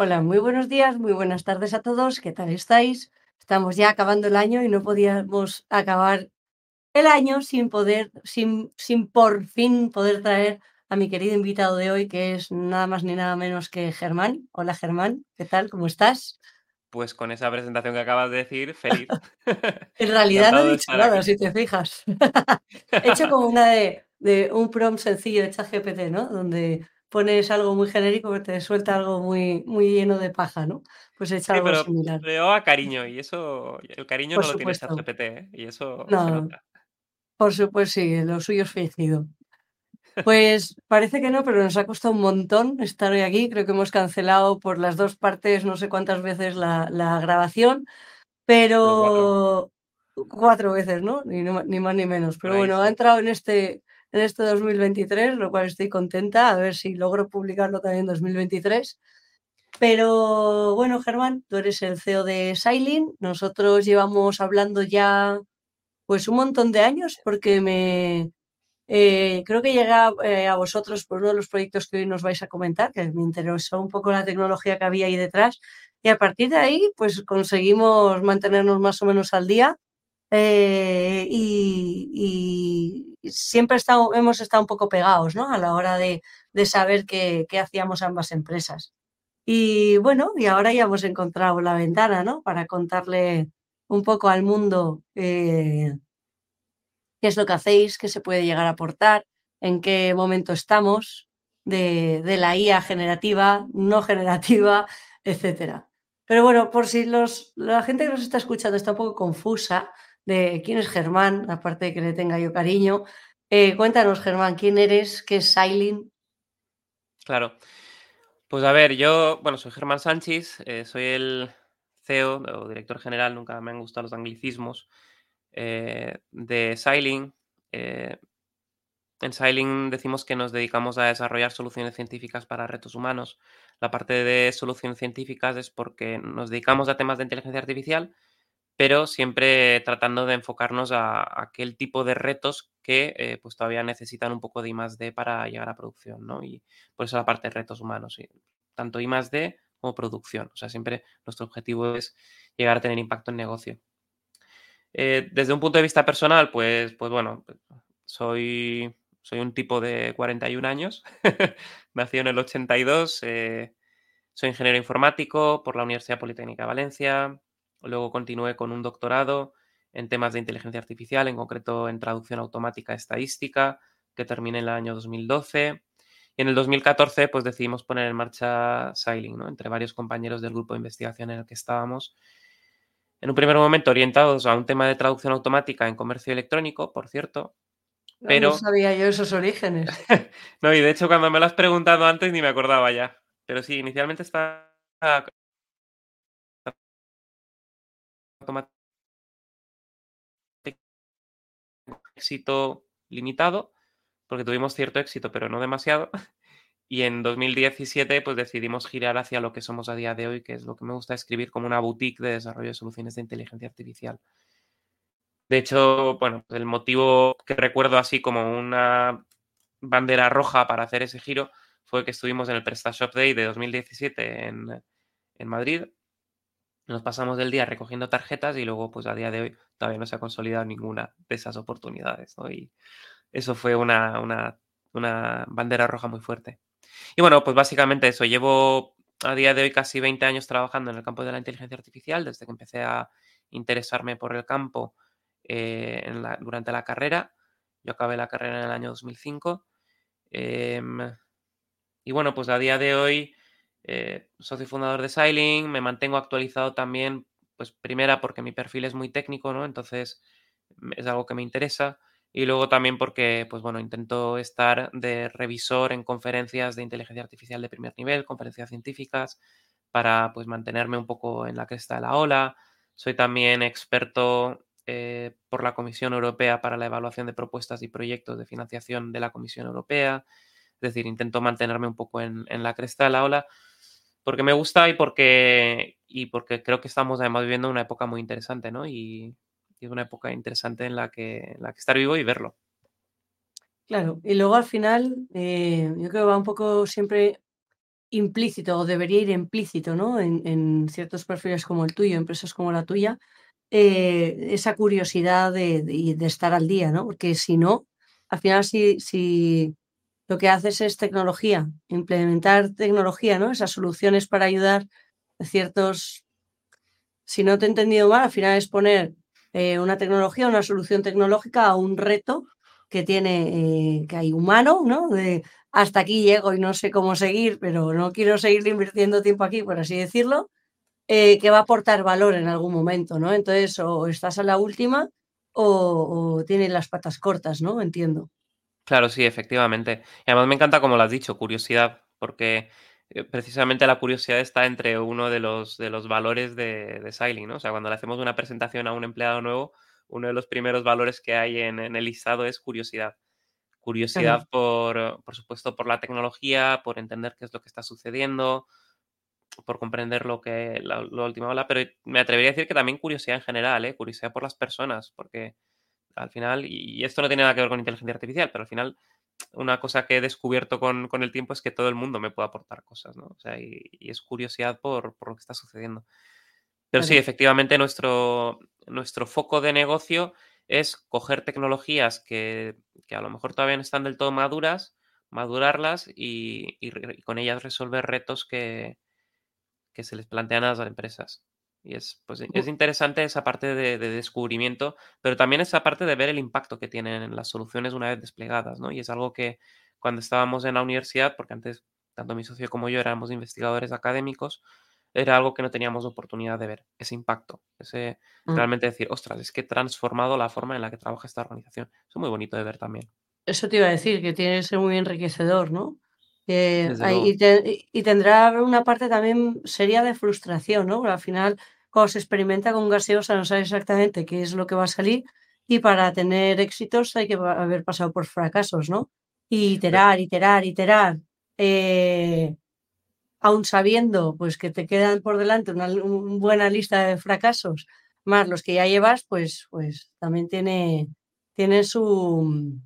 Hola, muy buenos días, muy buenas tardes a todos. ¿Qué tal estáis? Estamos ya acabando el año y no podíamos acabar el año sin poder, sin, sin por fin poder traer a mi querido invitado de hoy, que es nada más ni nada menos que Germán. Hola Germán, ¿qué tal? ¿Cómo estás? Pues con esa presentación que acabas de decir, feliz. En realidad no he dicho nada, si te fijas. He hecho como una de, de un prompt sencillo de ChatGPT, ¿no? Donde pones algo muy genérico que te suelta algo muy, muy lleno de paja, ¿no? Pues hecho Sí, algo pero similar. pero a cariño, y eso el cariño Por no lo tiene supuesto. ChatGPT, ¿eh? Y eso se No, nota. por supuesto, sí, lo suyo es fingido. Pues parece que no, pero nos ha costado un montón estar hoy aquí. Creo que hemos cancelado por las dos partes no sé cuántas veces la, la grabación, Como 4, pero cuatro veces, ¿no? Ni, ni más ni menos. Pero bueno, ha entrado en este, en este 2023, lo cual estoy contenta, a ver si logro publicarlo también en 2023. Pero bueno, Germán, tú eres el CEO de Silin. Nosotros llevamos hablando ya pues un montón de años porque me, eh, creo que llegué a, eh, a vosotros por uno de los proyectos que hoy nos vais a comentar, que me interesó un poco la tecnología que había ahí detrás. Y a partir de ahí, pues conseguimos mantenernos más o menos al día. eh, y, y siempre estado- hemos estado un poco pegados, ¿no? A la hora de, de saber qué, hacíamos ambas empresas. Y bueno, y ahora ya hemos encontrado la ventana, ¿no? Para contarle un poco al mundo eh, qué es lo que hacéis, qué se puede llegar a aportar, en qué momento estamos de, de la IA generativa, no generativa, etcétera. Pero bueno, por si los, la gente que nos está escuchando está un poco confusa de quién es Germán, aparte de que le tenga yo cariño, eh, cuéntanos, Germán, quién eres, qué es Silent. Claro. Pues a ver, yo, bueno, soy Germán Sánchez, eh, soy el CEO o director general, nunca me han gustado los anglicismos, eh, de. Eh, en Sailing decimos que nos dedicamos a desarrollar soluciones científicas para retos humanos. La parte de soluciones científicas es porque nos dedicamos a temas de inteligencia artificial, pero siempre tratando de enfocarnos a, aquel tipo de retos que eh, pues todavía necesitan un poco de I+D para llegar a producción, ¿no? Y por eso la parte de retos humanos, sí. tanto I+D como producción. O sea, siempre nuestro objetivo es llegar a tener impacto en negocio. Eh, desde un punto de vista personal, pues, pues bueno, soy, soy un tipo de 41 años, nací en el 82, eh, soy ingeniero informático por la Universidad Politécnica de Valencia, luego continué con un doctorado en temas de inteligencia artificial, en concreto en traducción automática estadística, que terminé en el año 2012. Y en el 2014 pues decidimos poner en marcha Sailing, ¿no? entre varios compañeros del grupo de investigación en el que estábamos. En un primer momento orientados a un tema de traducción automática en comercio electrónico, por cierto, No, no pero... sabía yo esos orígenes. no, y de hecho cuando me lo has preguntado antes ni me acordaba ya. Pero sí, inicialmente está automática éxito limitado, porque tuvimos cierto éxito, pero no demasiado. Y en 2017 pues decidimos girar hacia lo que somos a día de hoy, que es lo que me gusta escribir como una boutique de desarrollo de soluciones de inteligencia artificial. De hecho, bueno, el motivo que recuerdo así como una bandera roja para hacer ese giro fue que estuvimos en el PrestaShop Day de 2017 en, en Madrid. Nos pasamos del día recogiendo tarjetas y luego, pues a día de hoy, todavía no se ha consolidado ninguna de esas oportunidades. Y eso fue una, una, una bandera roja muy fuerte. Y bueno, pues básicamente eso. Llevo a día de hoy casi 20 años trabajando en el campo de la inteligencia artificial, desde que empecé a interesarme por el campo eh, durante la carrera. Yo acabé la carrera en el año 2005. Eh, y bueno, pues a día de hoy, eh, socio fundador de Sailing, me mantengo actualizado también, pues primera porque mi perfil es muy técnico, ¿no? Entonces es algo que me interesa y luego también porque, pues bueno, intento estar de revisor en conferencias de inteligencia artificial de primer nivel, conferencias científicas, para pues mantenerme un poco en la cresta de la ola. Soy también experto eh, por la Comisión Europea para la evaluación de propuestas y proyectos de financiación de la Comisión Europea. Es decir, intento mantenerme un poco en, en la cresta de la ola porque me gusta y porque, y porque creo que estamos además viviendo una época muy interesante, ¿no? Y, y es una época interesante en la, que, en la que estar vivo y verlo. Claro, y luego al final, eh, yo creo que va un poco siempre implícito o debería ir implícito, ¿no? En, ciertos perfiles como el tuyo, empresas como la tuya, eh, esa curiosidad de, de, estar al día, ¿no? Porque si no, al final si, si lo que haces es tecnología, implementar tecnología, ¿no? Esas soluciones para ayudar a ciertos... Si no te he entendido mal, al final es poner eh, una tecnología, una solución tecnológica a un reto que tiene, eh, que hay humano, ¿no? De hasta aquí llego y no sé cómo seguir, pero no quiero seguir invirtiendo tiempo aquí, por así decirlo, eh, que va a aportar valor en algún momento, ¿no? Entonces, o estás a la última o, o tienes las patas cortas, ¿no? Entiendo. Claro, sí, efectivamente. Y además me encanta, como lo has dicho, curiosidad, porque eh, precisamente la curiosidad está entre uno de los, de los valores de, de ¿no? O sea, cuando le hacemos una presentación a un empleado nuevo, uno de los primeros valores que hay en, el listado es curiosidad. Curiosidad, por, por, supuesto, por la tecnología, por entender qué es lo que está sucediendo, por comprender lo que la, última ola, pero me atrevería a decir que también curiosidad en general, ¿eh? curiosidad por las personas, porque al final, y esto no tiene nada que ver con inteligencia artificial, pero al final una cosa que he descubierto con, con el tiempo es que todo el mundo me puede aportar cosas, ¿no? O sea, y, es curiosidad por, por, lo que está sucediendo. Pero sí, efectivamente, nuestro, nuestro foco de negocio es coger tecnologías que, que, a lo mejor todavía no están del todo maduras, madurarlas y, y, con ellas resolver retos que, que se les plantean a las empresas. Y es, pues, es interesante esa parte de, descubrimiento, pero también esa parte de ver el impacto que tienen las soluciones una vez desplegadas, ¿no? Y es algo que cuando estábamos en la universidad, porque antes tanto mi socio como yo éramos investigadores académicos, era algo que no teníamos oportunidad de ver, ese impacto, ese mm. realmente decir, ostras, es que he transformado la forma en la que trabaja esta organización. Eso es muy bonito de ver también. Eso te iba a decir, que tiene que ser muy enriquecedor, ¿no? Y, tendrá una parte también seria de frustración, ¿no? al final, cuando se experimenta con gaseosa, no sabes exactamente qué es lo que va a salir y para tener éxitos hay que haber pasado por fracasos, ¿no? Y iterar, iterar, iterar. Eh, aún sabiendo pues que te quedan por delante una, buena lista de fracasos, más los que ya llevas, pues, pues también tiene, tiene su,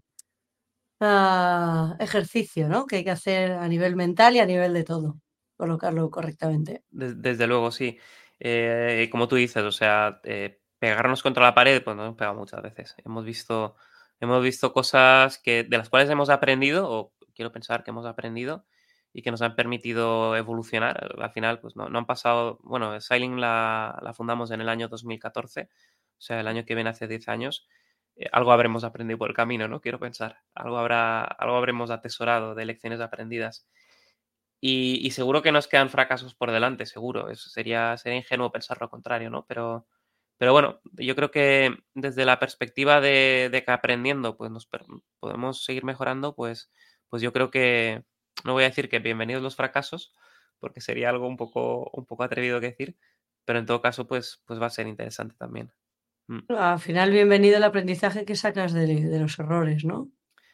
ejercicio, ¿no? Que hay que hacer a nivel mental y a nivel de todo, colocarlo correctamente. Desde, luego, sí. Eh, como tú dices, o sea, eh, pegarnos contra la pared, pues nos hemos pegado muchas veces. Hemos visto, hemos visto cosas que, de las cuales hemos aprendido, o quiero pensar que hemos aprendido, y que nos han permitido evolucionar. Al final, pues no, no han pasado, bueno, Sailing la, la, fundamos en el año 2014, o sea, el año que viene hace 10 años, eh, algo habremos aprendido por el camino, ¿no? Quiero pensar. Algo, habrá, algo habremos atesorado de lecciones aprendidas. Y, seguro que nos quedan fracasos por delante, seguro. Eso sería, sería ingenuo pensar lo contrario, ¿no? Pero, pero bueno, yo creo que desde la perspectiva de, de que aprendiendo pues nos podemos seguir mejorando, pues, pues yo creo que, no voy a decir que bienvenidos los fracasos, porque sería algo un poco, un poco atrevido que decir, pero en todo caso, pues, pues va a ser interesante también. Mm. Al final, bienvenido el aprendizaje que sacas de, los errores, ¿no?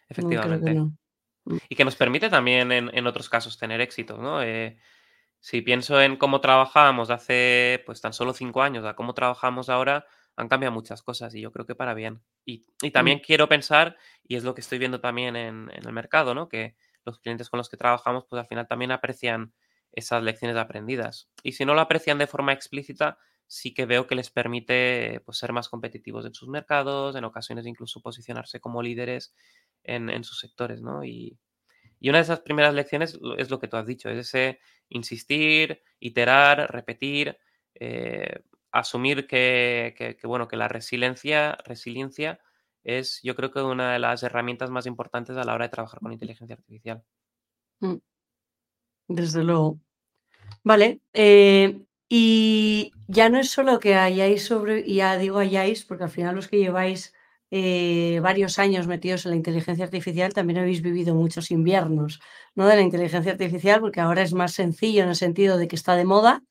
Efectivamente. Mm. Y que nos permite también en, otros casos tener éxito, ¿no? Eh, si pienso en cómo trabajábamos hace pues tan solo cinco años a cómo trabajamos ahora, han cambiado muchas cosas y yo creo que para bien. Y, y también mm. quiero pensar, y es lo que estoy viendo también en, en, el mercado, ¿no? Que los clientes con los que trabajamos, pues al final también aprecian esas lecciones aprendidas. Y si no lo aprecian de forma explícita, sí que veo que les permite pues, ser más competitivos en sus mercados, en ocasiones incluso posicionarse como líderes en, sus sectores, ¿no? Y, una de esas primeras lecciones es lo que tú has dicho, es ese insistir, iterar, repetir, eh, asumir que, bueno, que la resiliencia, resiliencia es yo creo que una de las herramientas más importantes a la hora de trabajar con inteligencia artificial. Mm. Desde luego. Vale. Eh, y ya no es solo que hayáis sobre, ya digo hayáis, porque al final los que lleváis eh, varios años metidos en la inteligencia artificial también habéis vivido muchos inviernos, ¿no? De la inteligencia artificial, porque ahora es más sencillo en el sentido de que está de moda,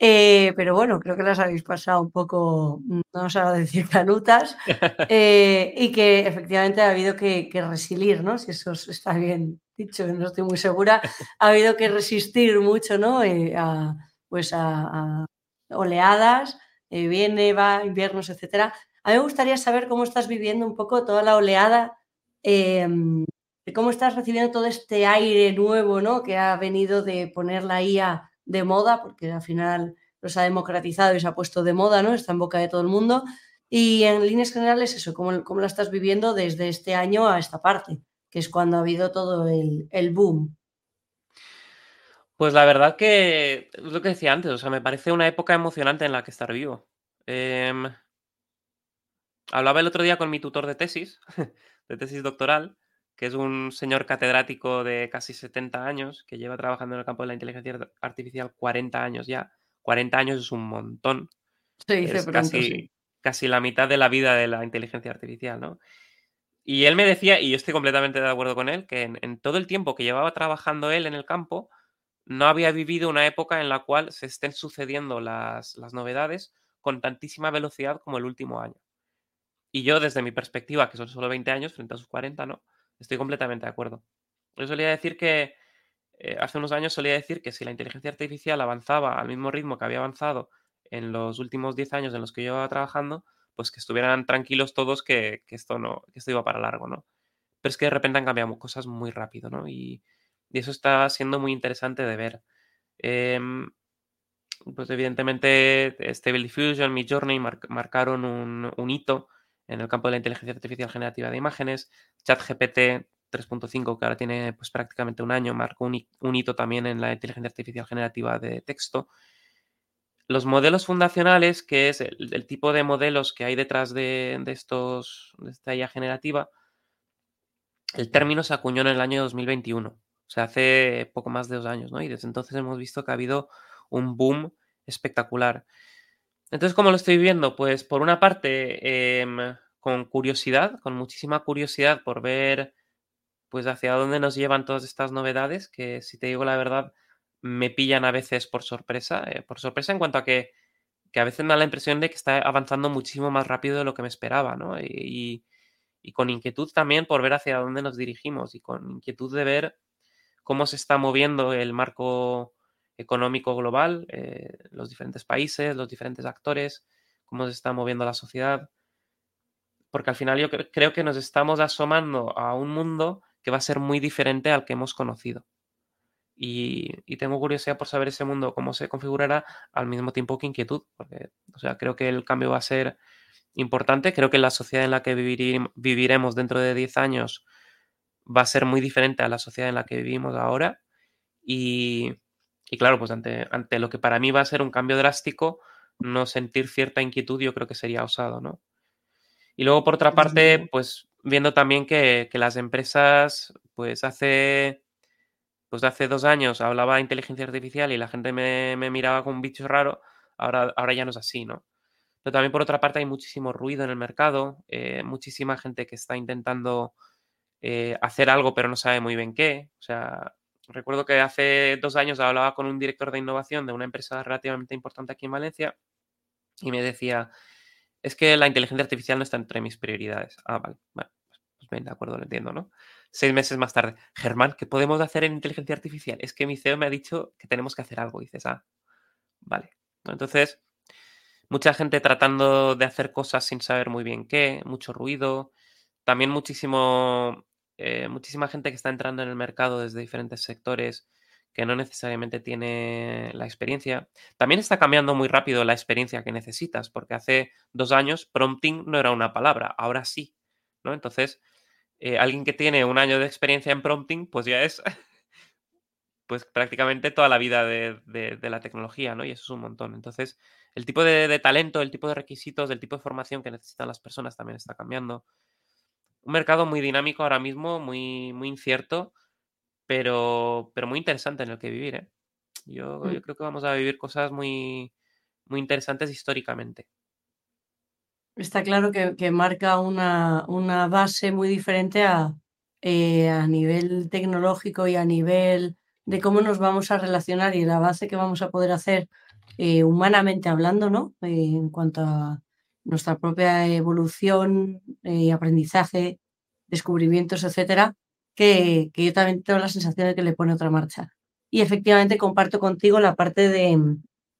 eh, pero bueno, creo que las habéis pasado un poco, no os a decir canutas, eh, y que efectivamente ha habido que, que, resilir, ¿no? Si eso está bien dicho, no estoy muy segura, ha habido que resistir mucho, ¿no? A, pues a, oleadas, viene, va, inviernos, etcétera. A mí me gustaría saber cómo estás viviendo un poco toda la oleada em, cómo estás recibiendo todo este aire nuevo, ¿no? Que ha venido de poner la IA de moda, porque al final los ha democratizado y se ha puesto de moda, ¿no? Está en boca de todo el mundo. Y en líneas generales, eso, ¿cómo, cómo la estás viviendo desde este año a esta parte? Que es cuando ha habido todo el, el boom. Pues la verdad que es lo que decía antes, o sea, me parece una época emocionante en la que estar vivo. Em, hablaba el otro día con mi tutor de tesis, de tesis doctoral, que es un señor catedrático de casi 70 años, que lleva trabajando en el campo de la inteligencia artificial 40 años ya. 40 años es un montón. es casi, casi la mitad de la vida de la inteligencia artificial, ¿no? Y él me decía, y yo estoy completamente de acuerdo con él, que en todo el tiempo que llevaba trabajando él en el campo, no había vivido una época en la cual se estén sucediendo las, novedades con tantísima velocidad como el último año. Y yo, desde mi perspectiva, que son solo 20 años frente a sus 40, ¿no? Estoy completamente de acuerdo. Yo solía decir que, eh, hace unos años solía decir que si la inteligencia artificial avanzaba al mismo ritmo que había avanzado en los últimos 10 años en los que yo iba trabajando, pues que estuvieran tranquilos todos que, esto no, que esto iba para largo, ¿no? Pero es que de repente han cambiado cosas muy rápido, ¿no? Y, y eso está siendo muy interesante de ver. Em, pues evidentemente Stable Diffusion, Midjourney marcaron un, hito en el campo de la inteligencia artificial generativa de imágenes. ChatGPT 3.5, que ahora tiene pues prácticamente un año, marcó un, hito también en la inteligencia artificial generativa de texto. Los modelos fundacionales, que es el, tipo de modelos que hay detrás de, estos, de esta IA generativa, el término se acuñó en el año 2021. O sea, hace poco más de dos años, ¿no? Y desde entonces hemos visto que ha habido un boom espectacular. Entonces, ¿cómo lo estoy viendo? Pues por una parte, em, con curiosidad, con muchísima curiosidad por ver pues hacia dónde nos llevan todas estas novedades, que si te digo la verdad, me pillan a veces por sorpresa. Eh, por sorpresa en cuanto a que, que, a veces me da la impresión de que está avanzando muchísimo más rápido de lo que me esperaba, ¿no? Y, y con inquietud también por ver hacia dónde nos dirigimos y con inquietud de ver cómo se está moviendo el marco económico global, eh, los diferentes países, los diferentes actores, cómo se está moviendo la sociedad. Porque al final yo creo que nos estamos asomando a un mundo que va a ser muy diferente al que hemos conocido. Y, tengo curiosidad por saber ese mundo, cómo se configurará, al mismo tiempo que inquietud, porque o sea, creo que el cambio va a ser importante. Creo que la sociedad en la que viviremos dentro de 10 años va a ser muy diferente a la sociedad en la que vivimos ahora. Y, claro, pues ante, ante lo que para mí va a ser un cambio drástico, no sentir cierta inquietud yo creo que sería osado, ¿no? Y luego, por otra parte, pues viendo también que, las empresas, pues hace, pues hace dos años hablaba de inteligencia artificial y la gente me, miraba con un bicho raro, ahora, ahora ya no es así, ¿no? Pero también por otra parte hay muchísimo ruido en el mercado, eh, muchísima gente que está intentando eh, hacer algo pero no sabe muy bien qué. O sea, recuerdo que hace dos años hablaba con un director de innovación de una empresa relativamente importante aquí en Valencia y me decía, es que la inteligencia artificial no está entre mis prioridades. Ah, vale, bueno, pues bien, de acuerdo, lo entiendo, ¿no? Seis meses más tarde, Germán, ¿qué podemos hacer en inteligencia artificial? Es que mi CEO me ha dicho que tenemos que hacer algo. Y dices, ah, vale. Entonces, mucha gente tratando de hacer cosas sin saber muy bien qué, mucho ruido, también muchísimo eh, muchísima gente que está entrando en el mercado desde diferentes sectores que no necesariamente tiene la experiencia. También está cambiando muy rápido la experiencia que necesitas, porque hace dos años prompting no era una palabra, ahora sí, ¿no? Entonces, eh, alguien que tiene un año de experiencia en prompting, pues ya es pues prácticamente toda la vida de, la tecnología, ¿no? Y eso es un montón. Entonces, el tipo de, de talento, el tipo de requisitos, el tipo de formación que necesitan las personas también está cambiando un mercado muy dinámico ahora mismo, muy, muy incierto, pero, pero muy interesante en el que vivir. ¿eh? Yo, mm. yo, creo que vamos a vivir cosas muy, muy interesantes históricamente. Está claro que, marca una, una, base muy diferente a, eh, a nivel tecnológico y a nivel de cómo nos vamos a relacionar y la base que vamos a poder hacer eh, humanamente hablando, ¿no? en cuanto a nuestra propia evolución y aprendizaje, descubrimientos, etcétera, que, yo también tengo la sensación de que le pone otra marcha. Y efectivamente comparto contigo la parte de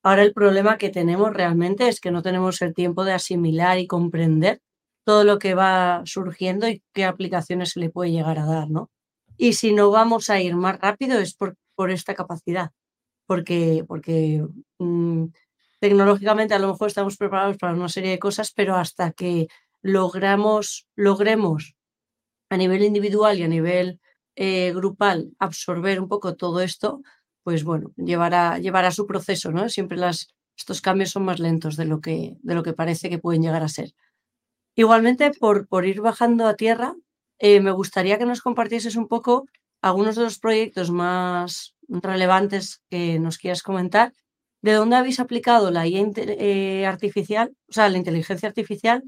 ahora el problema que tenemos realmente es que no tenemos el tiempo de asimilar y comprender todo lo que va surgiendo y qué aplicaciones se le puede llegar a dar, ¿no? Y si no vamos a ir más rápido es por, por esta capacidad, porque, porque mm, tecnológicamente a lo mejor estamos preparados para una serie de cosas, pero hasta que logramos, logremos a nivel individual y a nivel eh, grupal absorber un poco todo esto, pues bueno, llevará, llevará su proceso, ¿no? Siempre las, estos cambios son más lentos de lo que, de lo que parece que pueden llegar a ser. Igualmente, por, por ir bajando a tierra, eh, me gustaría que nos compartieses un poco algunos de los proyectos más relevantes que nos quieras comentar. ¿De dónde habéis aplicado la IA eh, artificial, o sea, la inteligencia artificial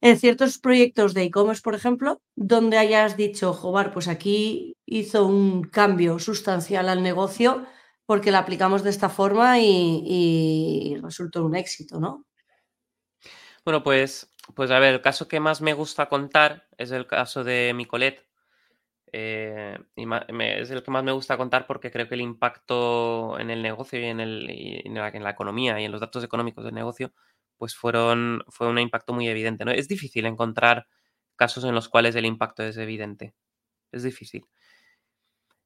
en ciertos proyectos de e-commerce, por ejemplo, donde hayas dicho, joder, pues aquí hizo un cambio sustancial al negocio porque la aplicamos de esta forma y, resultó un éxito, ¿no? Bueno, pues, pues a ver, el caso que más me gusta contar es el caso de Micolet. Eh, y es el que más me gusta contar porque creo que el impacto en el negocio y en, el, en la economía y en los datos económicos del negocio pues fueron, fue un impacto muy evidente. ¿no? Es difícil encontrar casos en los cuales el impacto es evidente. Es difícil.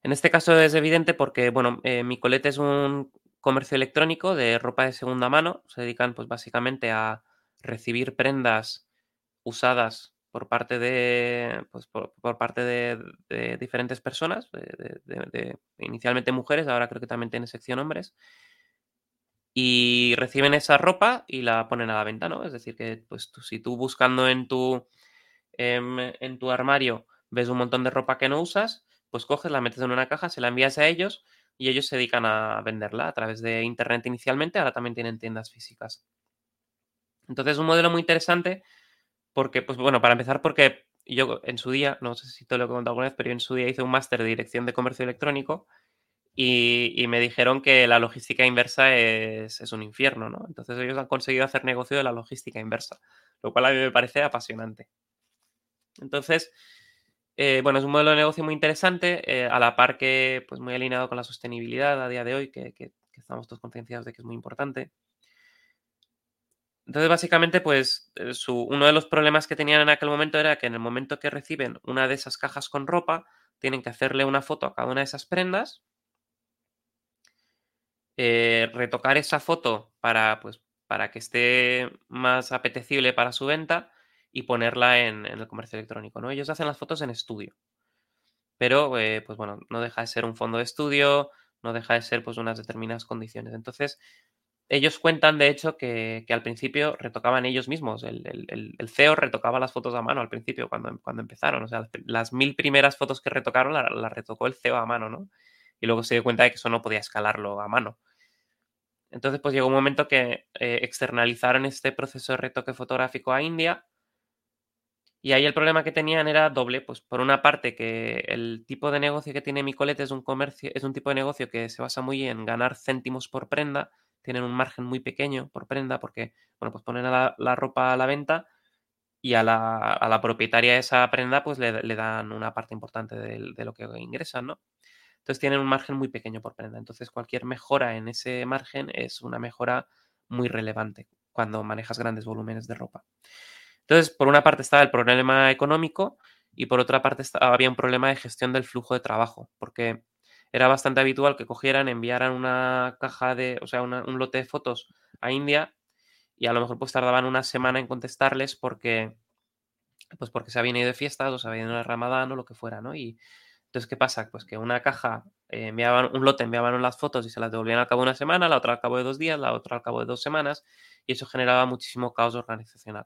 En este caso es evidente porque, bueno, eh, Micolete es un comercio electrónico de ropa de segunda mano. Se dedican, pues, básicamente a recibir prendas usadas por parte de, pues, por, parte de, diferentes personas, de, inicialmente mujeres, ahora creo que también tiene sección hombres, y reciben esa ropa y la ponen a la venta, ¿no? Es decir, que pues si tú buscando en tu, em, en tu armario ves un montón de ropa que no usas, pues coges, la metes en una caja, se la envías a ellos y ellos se dedican a venderla a través de internet inicialmente, ahora también tienen tiendas físicas. Entonces es un modelo muy interesante porque, pues bueno, para empezar, porque yo en su día, no sé si te lo he contado alguna vez, pero yo en su día hice un máster de dirección de comercio electrónico y, me dijeron que la logística inversa es, un infierno, ¿no? Entonces ellos han conseguido hacer negocio de la logística inversa, lo cual a mí me parece apasionante. Entonces, eh, bueno, es un modelo de negocio muy interesante, eh, a la par que, pues muy alineado con la sostenibilidad a día de hoy, que, estamos todos concienciados de que es muy importante. Entonces, básicamente, pues eh, uno de los problemas que tenían en aquel momento era que en el momento que reciben una de esas cajas con ropa, tienen que hacerle una foto a cada una de esas prendas eh, retocar esa foto para, pues, para que esté más apetecible para su venta y ponerla en, el comercio electrónico. ¿no? Ellos hacen las fotos en estudio. Pero, eh, pues bueno, no deja de ser un fondo de estudio, no deja de ser pues unas determinadas condiciones. Entonces, ellos cuentan, de hecho, que, al principio retocaban ellos mismos. El, CEO retocaba las fotos a mano al principio, cuando, cuando empezaron. O sea, las, mil primeras fotos que retocaron las retocó el CEO a mano, ¿no? Y luego se dio cuenta de que eso no podía escalarlo a mano. Entonces, pues llegó un momento que eh, externalizaron este proceso de retoque fotográfico a India. Y ahí el problema que tenían era doble. Pues por una parte, que el tipo de negocio que tiene Micolete es un comercio, es un tipo de negocio que se basa muy en ganar céntimos por prenda. Tienen un margen muy pequeño por prenda, porque, bueno, pues ponen la, ropa a la venta y a la, propietaria de esa prenda, pues le, dan una parte importante de, de, lo que ingresan, ¿no? Entonces tienen un margen muy pequeño por prenda. Entonces cualquier mejora en ese margen es una mejora muy relevante cuando manejas grandes volúmenes de ropa. Entonces, por una parte estaba el problema económico y por otra parte había un problema de gestión del flujo de trabajo, porque era bastante habitual que cogieran, enviaran una caja de, o sea, un lote de fotos a India y a lo mejor pues tardaban una semana en contestarles porque pues porque se habían ido de fiestas o se habían ido de Ramadán o lo que fuera, ¿no? Y entonces, ¿qué pasa? Pues que una caja eh, enviaban, un lote enviaban las fotos y se las devolvían al cabo de una semana, la otra al cabo de dos días, la otra al cabo de dos semanas, y eso generaba muchísimo caos organizacional.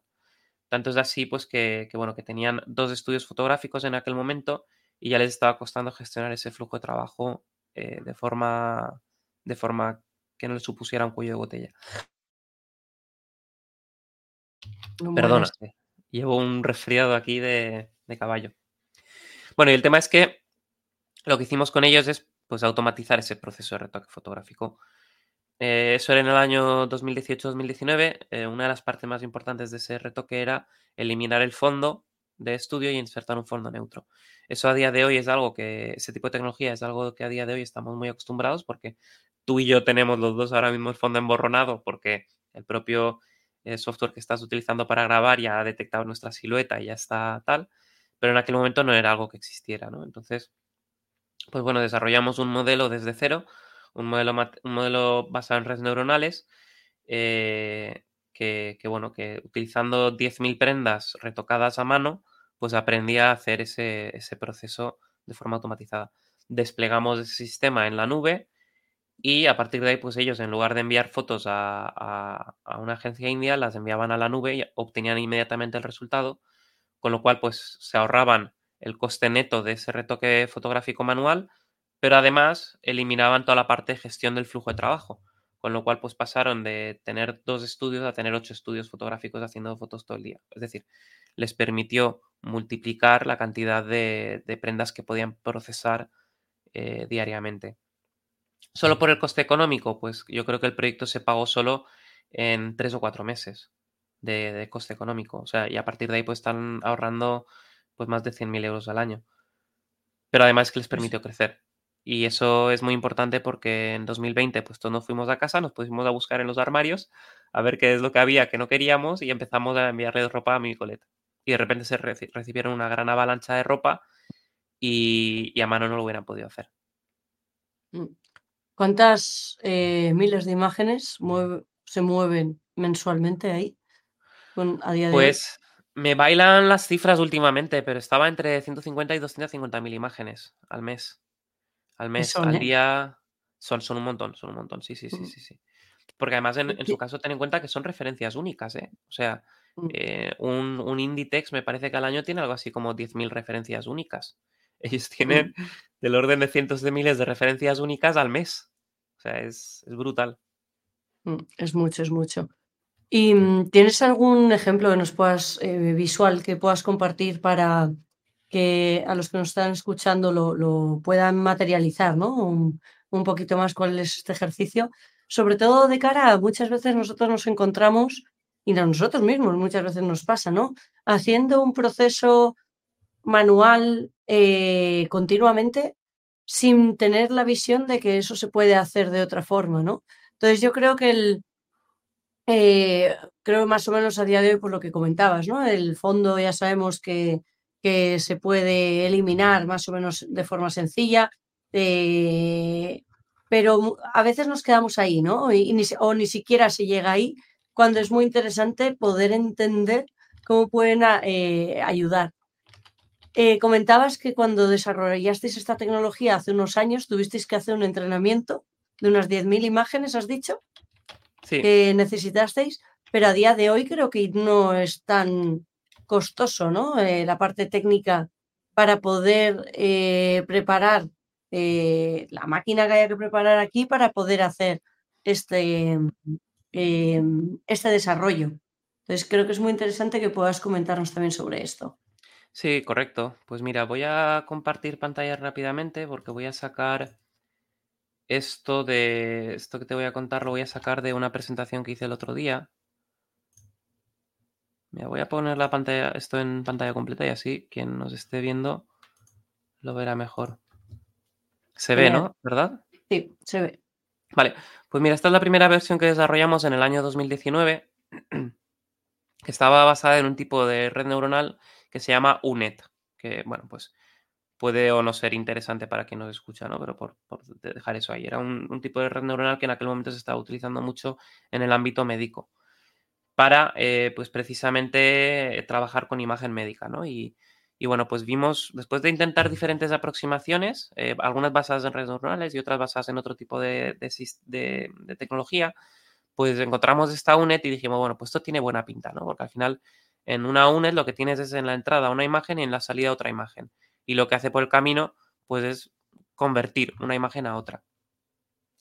Tanto es así, pues que, bueno, que tenían dos estudios fotográficos en aquel momento y ya les estaba costando gestionar ese flujo de trabajo eh, de, forma, de forma que no les supusiera un cuello de botella. Perdona, llevo un resfriado aquí de, de caballo. Bueno, y el tema es que lo que hicimos con ellos es pues automatizar ese proceso de retoque fotográfico. Eh, eso era en el año 2018-2019. Eh, una de las partes más importantes de ese retoque era eliminar el fondo de estudio y insertar un fondo neutro. Eso a día de hoy es algo que, ese tipo de tecnología es algo que a día de hoy estamos muy acostumbrados porque tú y yo tenemos los dos ahora mismo el fondo emborronado porque el propio eh, software que estás utilizando para grabar ya ha detectado nuestra silueta y ya está tal pero en aquel momento no era algo que existiera, ¿no? Entonces, pues bueno, desarrollamos un modelo desde cero, un modelo, un modelo basado en redes neuronales, eh, que, bueno, que utilizando 10.000 prendas retocadas a mano, pues aprendí a hacer ese, ese proceso de forma automatizada. Desplegamos ese sistema en la nube y a partir de ahí, pues ellos, en lugar de enviar fotos a, una agencia india, las enviaban a la nube y obtenían inmediatamente el resultado, con lo cual, pues se ahorraban el coste neto de ese retoque fotográfico manual, pero además eliminaban toda la parte de gestión del flujo de trabajo, con lo cual, pues pasaron de tener dos estudios a tener ocho estudios fotográficos haciendo fotos todo el día. Es decir, les permitió multiplicar la cantidad de, prendas que podían procesar eh, diariamente. Solo por el coste económico, pues yo creo que el proyecto se pagó solo en tres o cuatro meses de, coste económico. O sea, y a partir de ahí pues están ahorrando pues más de 100.000 euros al año. Pero además que les pues permitió crecer. Y eso es muy importante porque en 2020 pues todos nos fuimos a casa, nos pusimos a buscar en los armarios a ver qué es lo que había que no queríamos y empezamos a enviarle ropa a mi coleta. Y de repente se recibieron una gran avalancha de ropa y, a mano no lo hubieran podido hacer. Mm. ¿Cuántas eh, miles de imágenes se mueven mensualmente ahí? a día de pues me bailan las cifras últimamente, pero estaba entre 150 y 250 mil imágenes al mes. Al mes, al ¿eh? día. Son, son un montón, son un montón. Sí, sí, sí, mm. sí, sí. Porque además en, su caso ten en cuenta que son referencias únicas, ¿eh? O sea. Eh, un, un Inditex me parece que al año tiene algo así como 10.000 referencias únicas. Ellos tienen del orden de cientos de miles de referencias únicas al mes. O sea, es, brutal. Mm, es mucho, es mucho. ¿Y mm, tienes algún ejemplo que nos puedas, eh, visual, que puedas compartir para que a los que nos están escuchando lo, puedan materializar, ¿no? Un, un, poquito más cuál es este ejercicio. Sobre todo de cara a muchas veces nosotros nos encontramos, y a nosotros mismos muchas veces nos pasa, ¿no? Haciendo un proceso manual eh, continuamente sin tener la visión de que eso se puede hacer de otra forma, ¿no? Entonces yo creo que el, eh, creo más o menos a día de hoy por lo que comentabas, ¿no? El fondo ya sabemos que, que se puede eliminar más o menos de forma sencilla, eh, pero a veces nos quedamos ahí, ¿no? Y, ni, o ni siquiera se llega ahí, cuando es muy interesante poder entender cómo pueden ayudar. Eh, comentabas que cuando desarrollasteis esta tecnología hace unos años tuvisteis que hacer un entrenamiento de unas 10.000 imágenes, has dicho, que necesitasteis, pero a día de hoy creo que no es tan costoso, ¿no? Eh, la parte técnica para poder eh, preparar la máquina que haya que preparar aquí para poder hacer este, este desarrollo. Entonces creo que es muy interesante que puedas comentarnos también sobre esto. Sí, correcto. Pues mira, voy a compartir pantalla rápidamente porque voy a sacar esto de esto que te voy a contar, lo voy a sacar de una presentación que hice el otro día. Me voy a poner la pantalla, esto en pantalla completa y así quien nos esté viendo lo verá mejor. Se ve, ¿no? ¿Verdad? Sí, se ve. Vale, pues mira, esta es la primera versión que desarrollamos en el año 2019, que estaba basada en un tipo de red neuronal que se llama UNET, que bueno, pues puede o no ser interesante para quien nos escucha, ¿no? Pero por, dejar eso ahí. Era un, tipo de red neuronal que en aquel momento se estaba utilizando mucho en el ámbito médico para, eh, pues precisamente, trabajar con imagen médica, ¿no? Y, bueno, pues vimos, después de intentar diferentes aproximaciones, eh, algunas basadas en redes neuronales y otras basadas en otro tipo de, de, tecnología, pues encontramos esta UNET y dijimos, bueno, pues esto tiene buena pinta, ¿no? Porque al final en una UNED lo que tienes es en la entrada una imagen y en la salida otra imagen. Y lo que hace por el camino, pues es convertir una imagen a otra.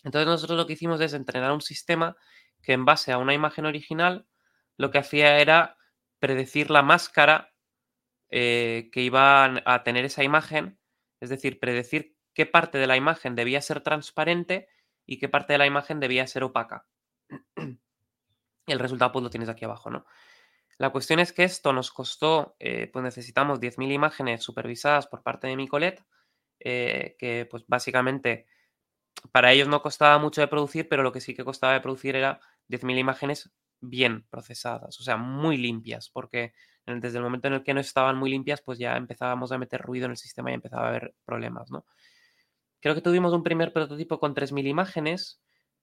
Entonces nosotros lo que hicimos es entrenar un sistema que en base a una imagen original lo que hacía era predecir la máscara eh, que iba a tener esa imagen, es decir, predecir qué parte de la imagen debía ser transparente y qué parte de la imagen debía ser opaca. El resultado pues lo tienes aquí abajo, ¿no? La cuestión es que esto nos costó, eh, pues necesitamos 10.000 imágenes supervisadas por parte de Micolet, eh, que pues básicamente para ellos no costaba mucho de producir, pero lo que sí que costaba de producir era 10.000 imágenes bien procesadas, o sea, muy limpias, porque desde el momento en el que no estaban muy limpias, pues ya empezábamos a meter ruido en el sistema y empezaba a haber problemas, ¿no? Creo que tuvimos un primer prototipo con 3.000 imágenes,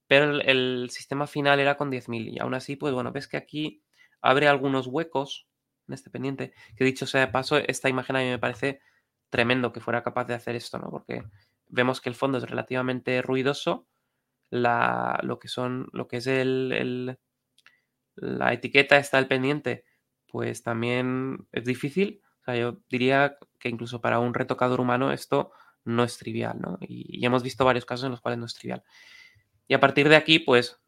pero el, sistema final era con 10.000 y aún así, pues bueno, ves que aquí abre algunos huecos en este pendiente, que dicho sea de paso, esta imagen a mí me parece tremendo que fuera capaz de hacer esto, ¿no? Porque vemos que el fondo es relativamente ruidoso, lo que son, lo que es el, la etiqueta está al pendiente, pues también es difícil. O sea, yo diría que incluso para un retocador humano esto no es trivial, ¿no? Y, hemos visto varios casos en los cuales no es trivial. Y a partir de aquí, pues,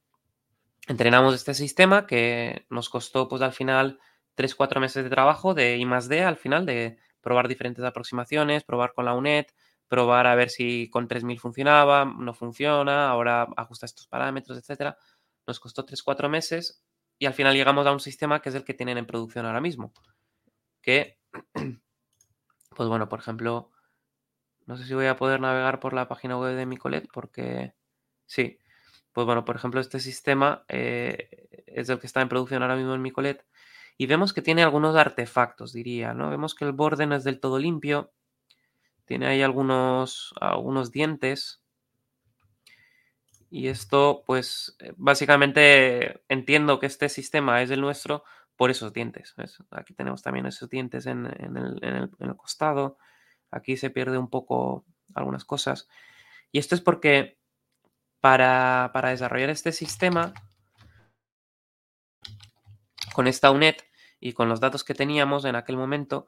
entrenamos este sistema que nos costó, pues, al final, 3-4 meses de trabajo de I más D, al final, de probar diferentes aproximaciones, probar con la UNED, probar a ver si con 3000 funcionaba, no funciona, ahora ajusta estos parámetros, etcétera. Nos costó 3-4 meses y al final llegamos a un sistema que es el que tienen en producción ahora mismo. Que, pues bueno, por ejemplo, no sé si voy a poder navegar por la página web de Micolet porque sí. Pues bueno, por ejemplo, este sistema eh, es el que está en producción ahora mismo en Micolet y vemos que tiene algunos artefactos, diría, ¿no? Vemos que el borde no es del todo limpio, tiene ahí algunos, algunos dientes y esto, pues, eh, básicamente entiendo que este sistema es el nuestro por esos dientes. Aquí tenemos también esos dientes en, el, costado. Aquí se pierde un poco algunas cosas. Y esto es porque para, para desarrollar este sistema, con esta UNED y con los datos que teníamos en aquel momento,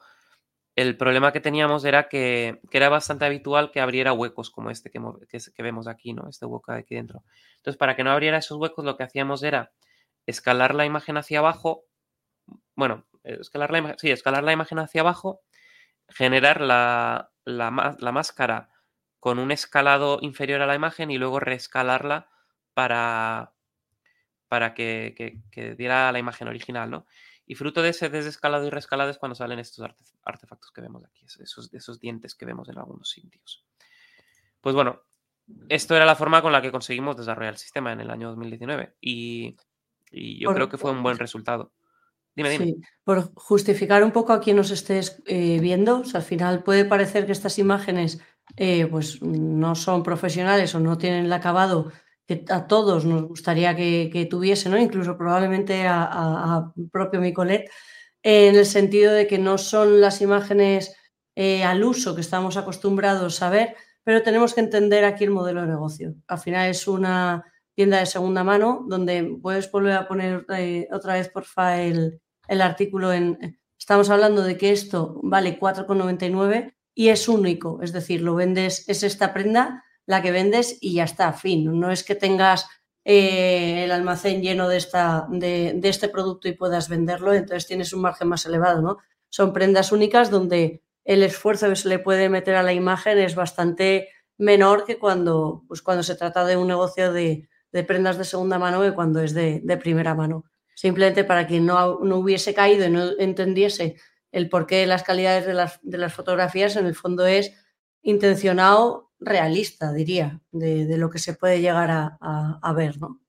el problema que teníamos era que, era bastante habitual que abriera huecos como este que, vemos aquí, ¿no? Este hueco aquí dentro. Entonces, para que no abriera esos huecos, lo que hacíamos era escalar la imagen hacia abajo. Bueno, escalar la, sí, escalar la imagen hacia abajo, generar la, la, máscara con un escalado inferior a la imagen y luego reescalarla para, para que, que diera la imagen original, ¿no? Y fruto de ese desescalado y rescalado es cuando salen estos artefactos que vemos aquí, esos, esos dientes que vemos en algunos sitios. Pues bueno, esto era la forma con la que conseguimos desarrollar el sistema en el año 2019 y, yo creo que fue un buen resultado. Dime, dime. Sí, por justificar un poco a quien nos estés eh, viendo, al final puede parecer que estas imágenes eh, pues no son profesionales o no tienen el acabado que a todos nos gustaría que, tuviese, ¿no? incluso probablemente a, propio Micolet, en el sentido de que no son las imágenes eh, al uso que estamos acostumbrados a ver, pero tenemos que entender aquí el modelo de negocio. Al final es una tienda de segunda mano donde puedes volver a poner eh, otra vez, porfa, el, el artículo en... Estamos hablando de que esto vale 4,99 y es único, es decir, lo vendes, es esta prenda la que vendes y ya está, fin. No es que tengas eh, el almacén lleno de, esta, de, este producto y puedas venderlo, entonces tienes un margen más elevado, ¿no? Son prendas únicas donde el esfuerzo que se le puede meter a la imagen es bastante menor que cuando, pues cuando se trata de un negocio de, prendas de segunda mano que cuando es de, primera mano. Simplemente para quien no, no, hubiese caído y no entendiese el porqué de las calidades de las, de las fotografías, en el fondo es intencionado realista, diría, de, lo que se puede llegar a, ver, ¿no?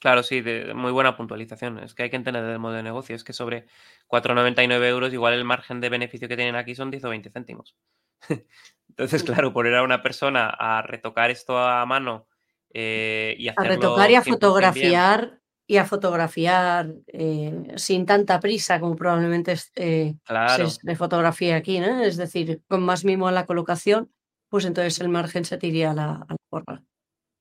Claro, sí, de, muy buena puntualización. Es que hay que entender el modo de negocio. Es que sobre 4,99 euros, igual el margen de beneficio que tienen aquí son 10 o 20 céntimos. Entonces, claro, poner a una persona a retocar esto a mano eh, y hacerlo A retocar y a fotografiar y a fotografiar eh, sin tanta prisa como probablemente eh, se, fotografía aquí, ¿no? Es decir, con más mimo a la colocación pues entonces el margen se tiraría a la, a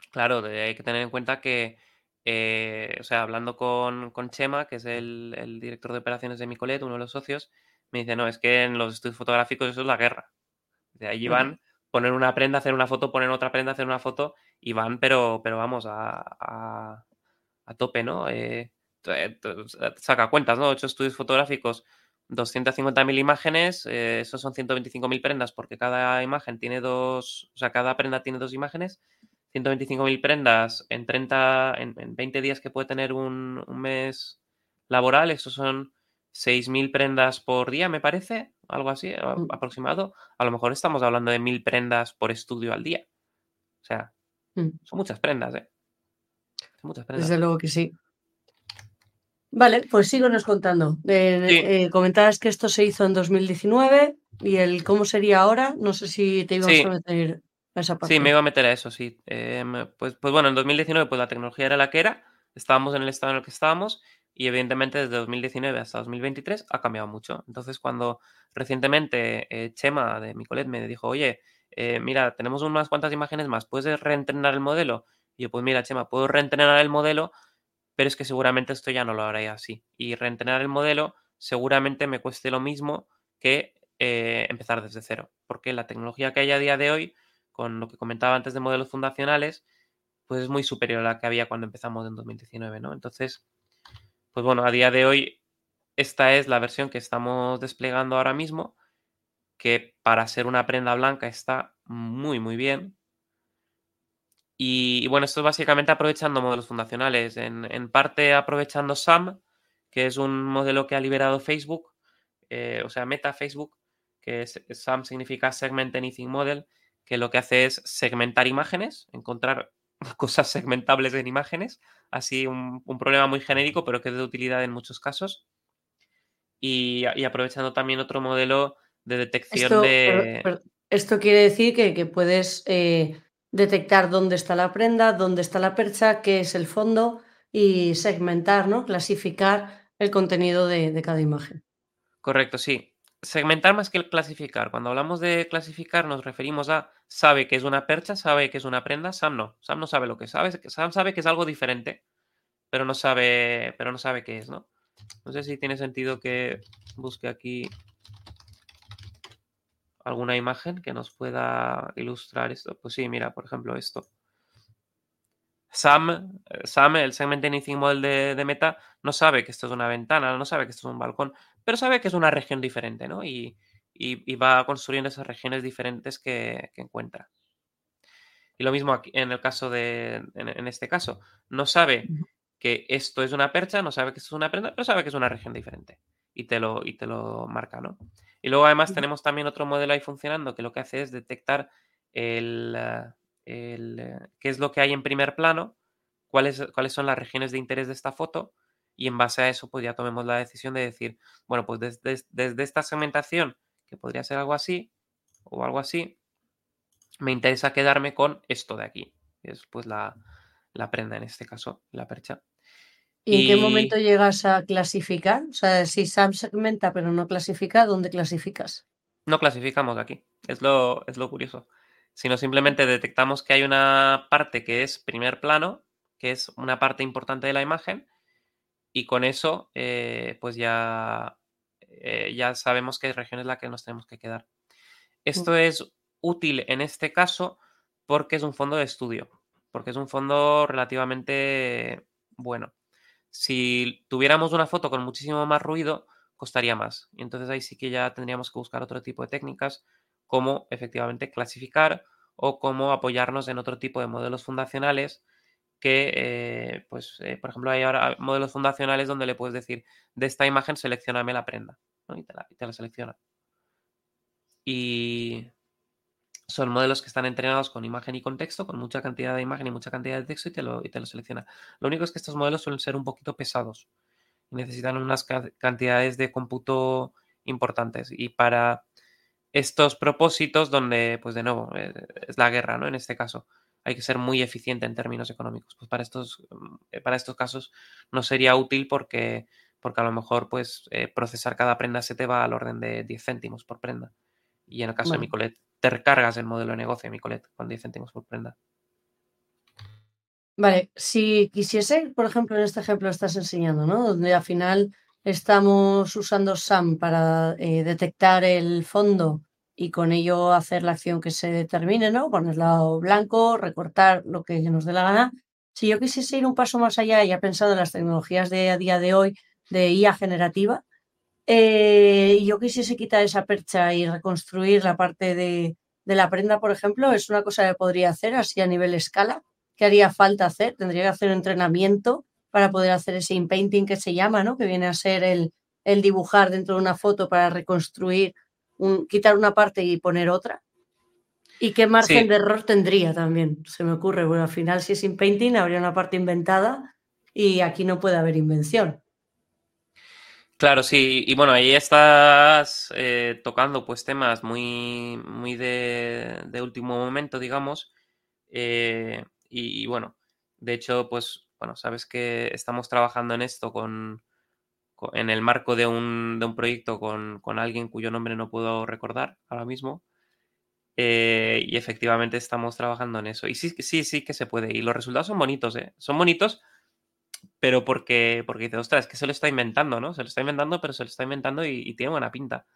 Claro, hay que tener en cuenta que, eh, o sea, hablando con, Chema, que es el, director de operaciones de Micolet, uno de los socios, me dice, no, es que en los estudios fotográficos eso es la guerra. De ahí van, poner una prenda, hacer una foto, poner otra prenda, hacer una foto, y van, pero, pero vamos, a, a, tope, ¿no? Eh, saca cuentas, ¿no? Ocho estudios fotográficos 250.000 imágenes, eh, esos son 125.000 prendas porque cada imagen tiene dos, o sea, cada prenda tiene dos imágenes. 125.000 prendas en 30, en, 20 días que puede tener un, mes laboral, eso son 6.000 prendas por día, me parece, algo así, mm. aproximado. A lo mejor estamos hablando de 1.000 prendas por estudio al día. O sea, mm. son muchas prendas, ¿eh? Son muchas prendas. Desde luego que sí. Vale, pues síguenos contando. Eh, Sí. eh, comentabas que esto se hizo en 2019 y el cómo sería ahora, no sé si te ibas Sí. a meter a esa parte. Sí, me iba a meter a eso, sí. Em, pues, pues bueno, en 2019 pues la tecnología era la que era, estábamos en el estado en el que estábamos y evidentemente desde 2019 hasta 2023 ha cambiado mucho. Entonces cuando recientemente eh, Chema de Micolet me dijo, oye, mira, tenemos unas cuantas imágenes más, ¿puedes reentrenar el modelo? Y yo, pues mira, Chema, puedo reentrenar el modelo, pero es que seguramente esto ya no lo haré así. Y reentrenar el modelo seguramente me cueste lo mismo que eh, empezar desde cero, porque la tecnología que hay a día de hoy, con lo que comentaba antes de modelos fundacionales, pues es muy superior a la que había cuando empezamos en 2019, ¿no? Entonces, pues bueno, a día de hoy esta es la versión que estamos desplegando ahora mismo, que para ser una prenda blanca está muy, muy bien. Y, y bueno, esto es básicamente aprovechando modelos fundacionales, en, en parte aprovechando SAM, que es un modelo que ha liberado Facebook, eh, o sea, Meta Facebook, que es, SAM significa Segment Anything Model, que lo que hace es segmentar imágenes, encontrar cosas segmentables en imágenes, así un, un problema muy genérico, pero que es de utilidad en muchos casos. Y, y aprovechando también otro modelo de detección Esto, de... esto quiere decir que, que puedes eh, detectar dónde está la prenda, dónde está la percha, qué es el fondo y segmentar, ¿no? Clasificar el contenido de, cada imagen. Correcto, sí. Segmentar más que el clasificar. Cuando hablamos de clasificar nos referimos a sabe que es una percha, sabe que es una prenda, Sam no. Sam no sabe lo que sabe, Sam sabe que es algo diferente, pero no sabe, pero no sabe qué es, ¿no? No sé si tiene sentido que busque aquí alguna imagen que nos pueda ilustrar esto. Pues sí, mira, por ejemplo, esto. Sam, Sam el Segment Anything Model de, de, Meta, no sabe que esto es una ventana, no sabe que esto es un balcón, pero sabe que es una región diferente, ¿no? Y, y, y va construyendo esas regiones diferentes que, que, encuentra. Y lo mismo aquí, en el caso de, en, en, este caso, no sabe que esto es una percha, no sabe que esto es una prenda, pero sabe que es una región diferente. Y te lo, y te lo marca, ¿no? Y luego además tenemos también otro modelo ahí funcionando que lo que hace es detectar el... Uh, el, qué es lo que hay en primer plano, cuáles, cuáles son las regiones de interés de esta foto y en base a eso pues ya tomemos la decisión de decir, bueno, pues desde, desde esta segmentación, que podría ser algo así o algo así, me interesa quedarme con esto de aquí, que es pues la, la prenda en este caso, la percha. ¿Y, en qué momento llegas a clasificar? O sea, si Sam segmenta pero no clasifica, ¿dónde clasificas? No clasificamos aquí, es lo, es lo curioso sino simplemente detectamos que hay una parte que es primer plano, que es una parte importante de la imagen, y con eso eh, pues ya, eh, ya sabemos qué región es la que nos tenemos que quedar. Esto es útil en este caso porque es un fondo de estudio, porque es un fondo relativamente bueno. Si tuviéramos una foto con muchísimo más ruido, costaría más. Y entonces ahí sí que ya tendríamos que buscar otro tipo de técnicas cómo efectivamente clasificar o cómo apoyarnos en otro tipo de modelos fundacionales que, eh, pues, eh, por ejemplo, hay ahora modelos fundacionales donde le puedes decir, de esta imagen, seleccioname la prenda, ¿no? y te la selecciona. Y son modelos que están entrenados con imagen y contexto, con mucha cantidad de imagen y mucha cantidad de texto y te lo, y te lo selecciona. Lo único es que estos modelos suelen ser un poquito pesados y necesitan unas cantidades de cómputo importantes. Y para estos propósitos donde, pues de nuevo, eh, es la guerra, ¿no? En este caso, hay que ser muy eficiente en términos económicos. Pues para estos, para estos casos no sería útil porque, porque a lo mejor, pues, eh, procesar cada prenda se te va al orden de 10 céntimos por prenda. Y en el caso Bueno. de Micolet, te recargas el modelo de negocio Micolet con 10 céntimos por prenda. Vale, si quisiese, por ejemplo, en este ejemplo estás enseñando, ¿no? Donde al final estamos usando SAM para eh, detectar el fondo y con ello hacer la acción que se determine, ¿no? Ponerlo blanco, recortar lo que nos dé la gana. Si yo quisiese ir un paso más allá, ya pensado en las tecnologías de a día de hoy de IA generativa, eh, yo quisiese quitar esa percha y reconstruir la parte de, de la prenda, por ejemplo, es una cosa que podría hacer así a nivel escala. ¿Qué haría falta hacer? Tendría que hacer un entrenamiento para poder hacer ese inpainting que se llama, ¿no? Que viene a ser el, el dibujar dentro de una foto para reconstruir, un, quitar una parte y poner otra. ¿Y qué margen Sí. de error tendría también? Se me ocurre, bueno, al final si es inpainting habría una parte inventada y aquí no puede haber invención. Claro, sí, y bueno, ahí estás eh, tocando pues temas muy, muy de, último momento, digamos, eh, y, y, bueno, de hecho, pues bueno, sabes que estamos trabajando en esto con, con en el marco de un, de un proyecto con, con, alguien cuyo nombre no puedo recordar ahora mismo, eh, y efectivamente estamos trabajando en eso, y sí, sí, sí que se puede, y los resultados son bonitos, ¿eh? Son bonitos pero porque, porque dices, ostras, es que se lo está inventando, ¿no? Se lo está inventando, pero se lo está inventando y, y tiene buena pinta.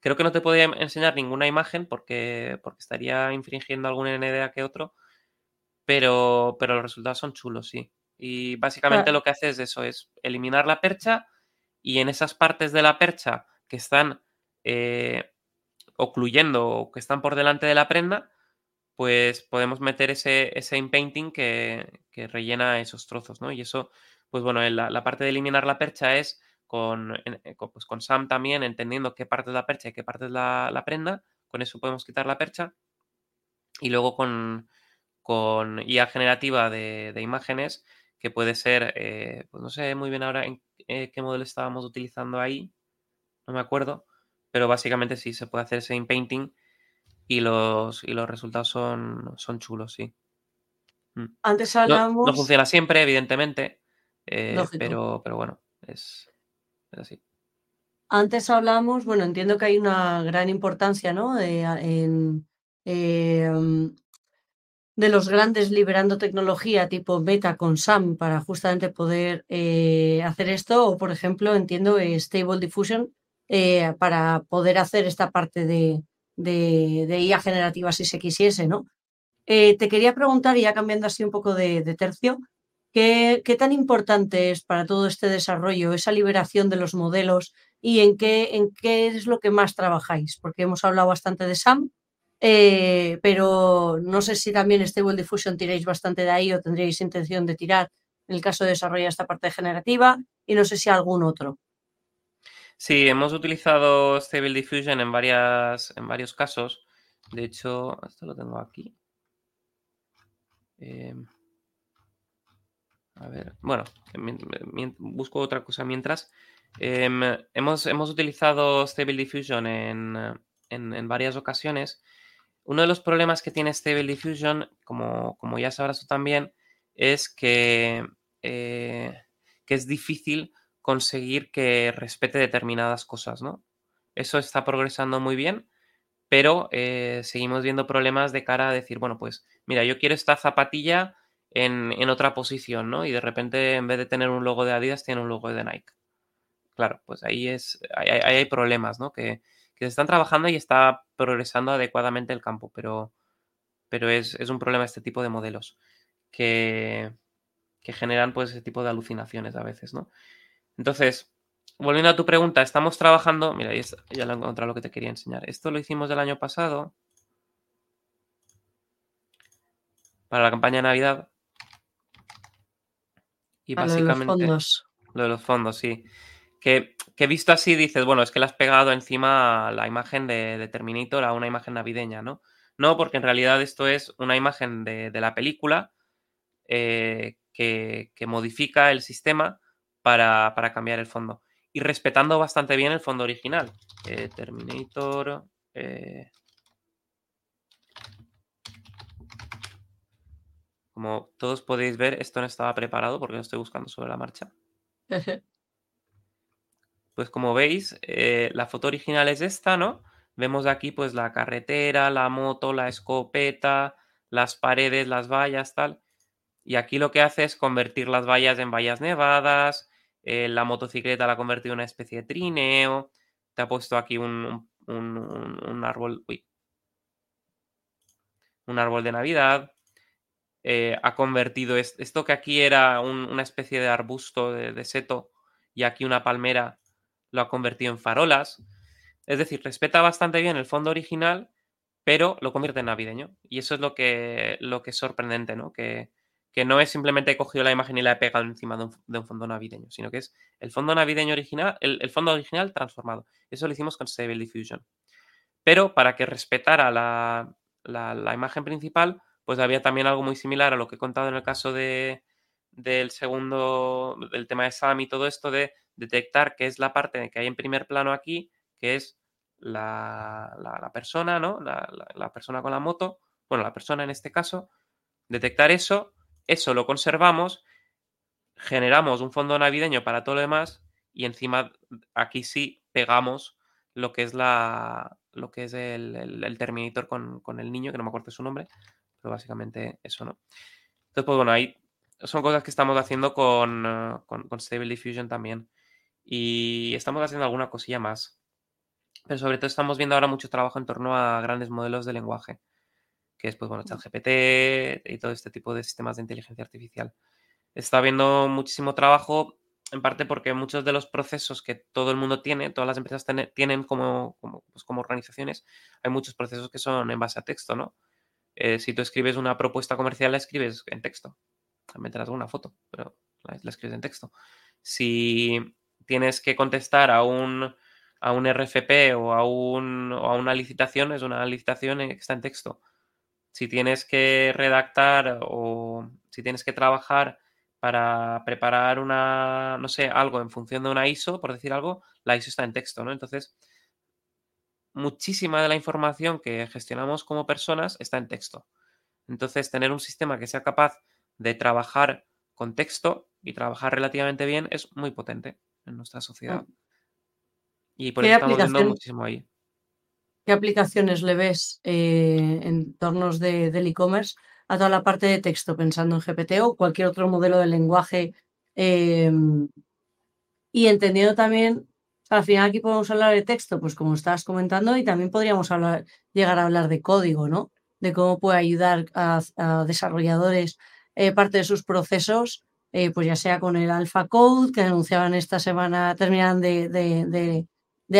Creo que no te podía enseñar ninguna imagen porque, porque estaría infringiendo alguna NDA que otro, pero, pero los resultados son chulos, sí. Y básicamente lo que hace es eso, es eliminar la percha y en esas partes de la percha que están eh, ocluyendo o que están por delante de la prenda, pues podemos meter ese, ese inpainting que, que, rellena esos trozos, ¿no? Y eso, pues bueno, la, la parte de eliminar la percha es con, eh, pues con SAM también, entendiendo qué parte es la percha y qué parte es la, la prenda, con eso podemos quitar la percha. Y luego con, con IA generativa de, de, imágenes, que puede ser, eh, pues no sé muy bien ahora en eh, qué modelo estábamos utilizando ahí, no me acuerdo, pero básicamente sí se puede hacer ese inpainting y los, y los resultados son, son chulos, sí. Mm. Antes hablamos... No, no funciona siempre, evidentemente, eh, pero, pero bueno, es, es, así. Antes hablamos, bueno, entiendo que hay una gran importancia, ¿no? De, en, eh, de los grandes liberando tecnología tipo Meta con SAM para justamente poder eh, hacer esto, o por ejemplo, entiendo eh, Stable Diffusion para poder hacer esta parte de, de, de IA generativa si se quisiese, ¿no? Te quería preguntar, y ya cambiando así un poco de, de tercio, ¿qué, ¿qué, tan importante es para todo este desarrollo esa liberación de los modelos y en qué, en qué es lo que más trabajáis? Porque hemos hablado bastante de SAM, eh, pero no sé si también Stable Diffusion tiráis bastante de ahí o tendríais intención de tirar en el caso de desarrollar esta parte generativa y no sé si algún otro. Sí, hemos utilizado Stable Diffusion en, varias, en varios casos. De hecho, esto lo tengo aquí. Eh, a ver, bueno, busco otra cosa mientras. Eh, hemos, hemos, utilizado Stable Diffusion en, en, en, varias ocasiones. Uno de los problemas que tiene Stable Diffusion, como, como ya sabrás tú también, es que, eh, que es difícil conseguir que respete determinadas cosas, ¿no? Eso está progresando muy bien, pero eh, seguimos viendo problemas de cara a decir, bueno, pues mira, yo quiero esta zapatilla en, en, otra posición, ¿no? Y de repente, en vez de tener un logo de Adidas, tiene un logo de Nike. Claro, pues ahí, es, ahí, hay problemas, ¿no? Que, que, se están trabajando y está progresando adecuadamente el campo, pero, pero es, es un problema este tipo de modelos que, que generan pues ese tipo de alucinaciones a veces, ¿no? Entonces, volviendo a tu pregunta, estamos trabajando. Mira, ya lo he encontrado lo que te quería enseñar. Esto lo hicimos el año pasado. Para la campaña de Navidad. Y básicamente. Lo de los fondos. Lo de los fondos, sí. Que, que, visto así dices, bueno, es que le has pegado encima la imagen de, de, Terminator a una imagen navideña, ¿no? No, porque en realidad esto es una imagen de, de la película eh, que, que modifica el sistema para, para, cambiar el fondo. Y respetando bastante bien el fondo original. Eh, Terminator. Eh... Como todos podéis ver, esto no estaba preparado porque lo estoy buscando sobre la marcha. pues como veis, eh, la foto original es esta, ¿no? Vemos aquí pues la carretera, la moto, la escopeta, las paredes, las vallas, tal. Y aquí lo que hace es convertir las vallas en vallas nevadas, eh, la motocicleta la ha convertido en una especie de trineo, te ha puesto aquí un, un, un, un árbol, uy, un árbol de Navidad, eh, ha convertido est esto que aquí era una especie de arbusto de, seto y aquí una palmera, lo ha convertido en farolas. Es decir, respeta bastante bien el fondo original, pero lo convierte en navideño. Y eso es lo que, es sorprendente, ¿no? Que, no es simplemente he cogido la imagen y la he pegado encima de un, fondo navideño, sino que es el fondo navideño original, el, fondo original transformado. Eso lo hicimos con Stable Diffusion. Pero para que respetara la, imagen principal, pues había también algo muy similar a lo que he contado en el caso de, del segundo, del tema de SAM y todo esto de detectar qué es la parte que hay en primer plano aquí, que es la, persona, ¿no? La, persona con la moto, bueno, la persona en este caso, detectar eso, eso lo conservamos, generamos un fondo navideño para todo lo demás y encima aquí sí pegamos lo que es la lo que es el, Terminator con, con, el niño, que no me acuerdo su nombre, pero básicamente eso, ¿no? Entonces, pues bueno, ahí son cosas que estamos haciendo con, eh, con, Stable Diffusion también. Y estamos haciendo alguna cosilla más. Pero sobre todo estamos viendo ahora mucho trabajo en torno a grandes modelos de lenguaje, que es, pues bueno, ChatGPT y todo este tipo de sistemas de inteligencia artificial. Está habiendo muchísimo trabajo, en parte porque muchos de los procesos que todo el mundo tiene, todas las empresas tienen como, como, pues como organizaciones, hay muchos procesos que son en base a texto, ¿no? Eh, si tú escribes una propuesta comercial, la escribes en texto. También te una foto, pero la, escribes en texto. Si tienes que contestar a un, a un RFP o a, un, o a una licitación, es una licitación que está en texto. Si tienes que redactar o si tienes que trabajar para preparar una, no sé, algo en función de una ISO, por decir algo, la ISO está en texto, ¿no? Entonces, muchísima de la información que gestionamos como personas está en texto. Entonces, tener un sistema que sea capaz de trabajar con texto y trabajar relativamente bien es muy potente en nuestra sociedad. Y por eso estamos viendo muchísimo ahí. ¿Qué aplicaciones le ves eh, en tornos de, del e-commerce a toda la parte de texto, pensando en GPT o cualquier otro modelo de lenguaje? Em, y entendiendo también al final aquí podemos hablar de texto, pues como estabas comentando, y también podríamos hablar, llegar a hablar de código, ¿no? De cómo puede ayudar a, desarrolladores eh, parte de sus procesos, eh, pues ya sea con el Alpha Code, que anunciaban esta semana, terminan de,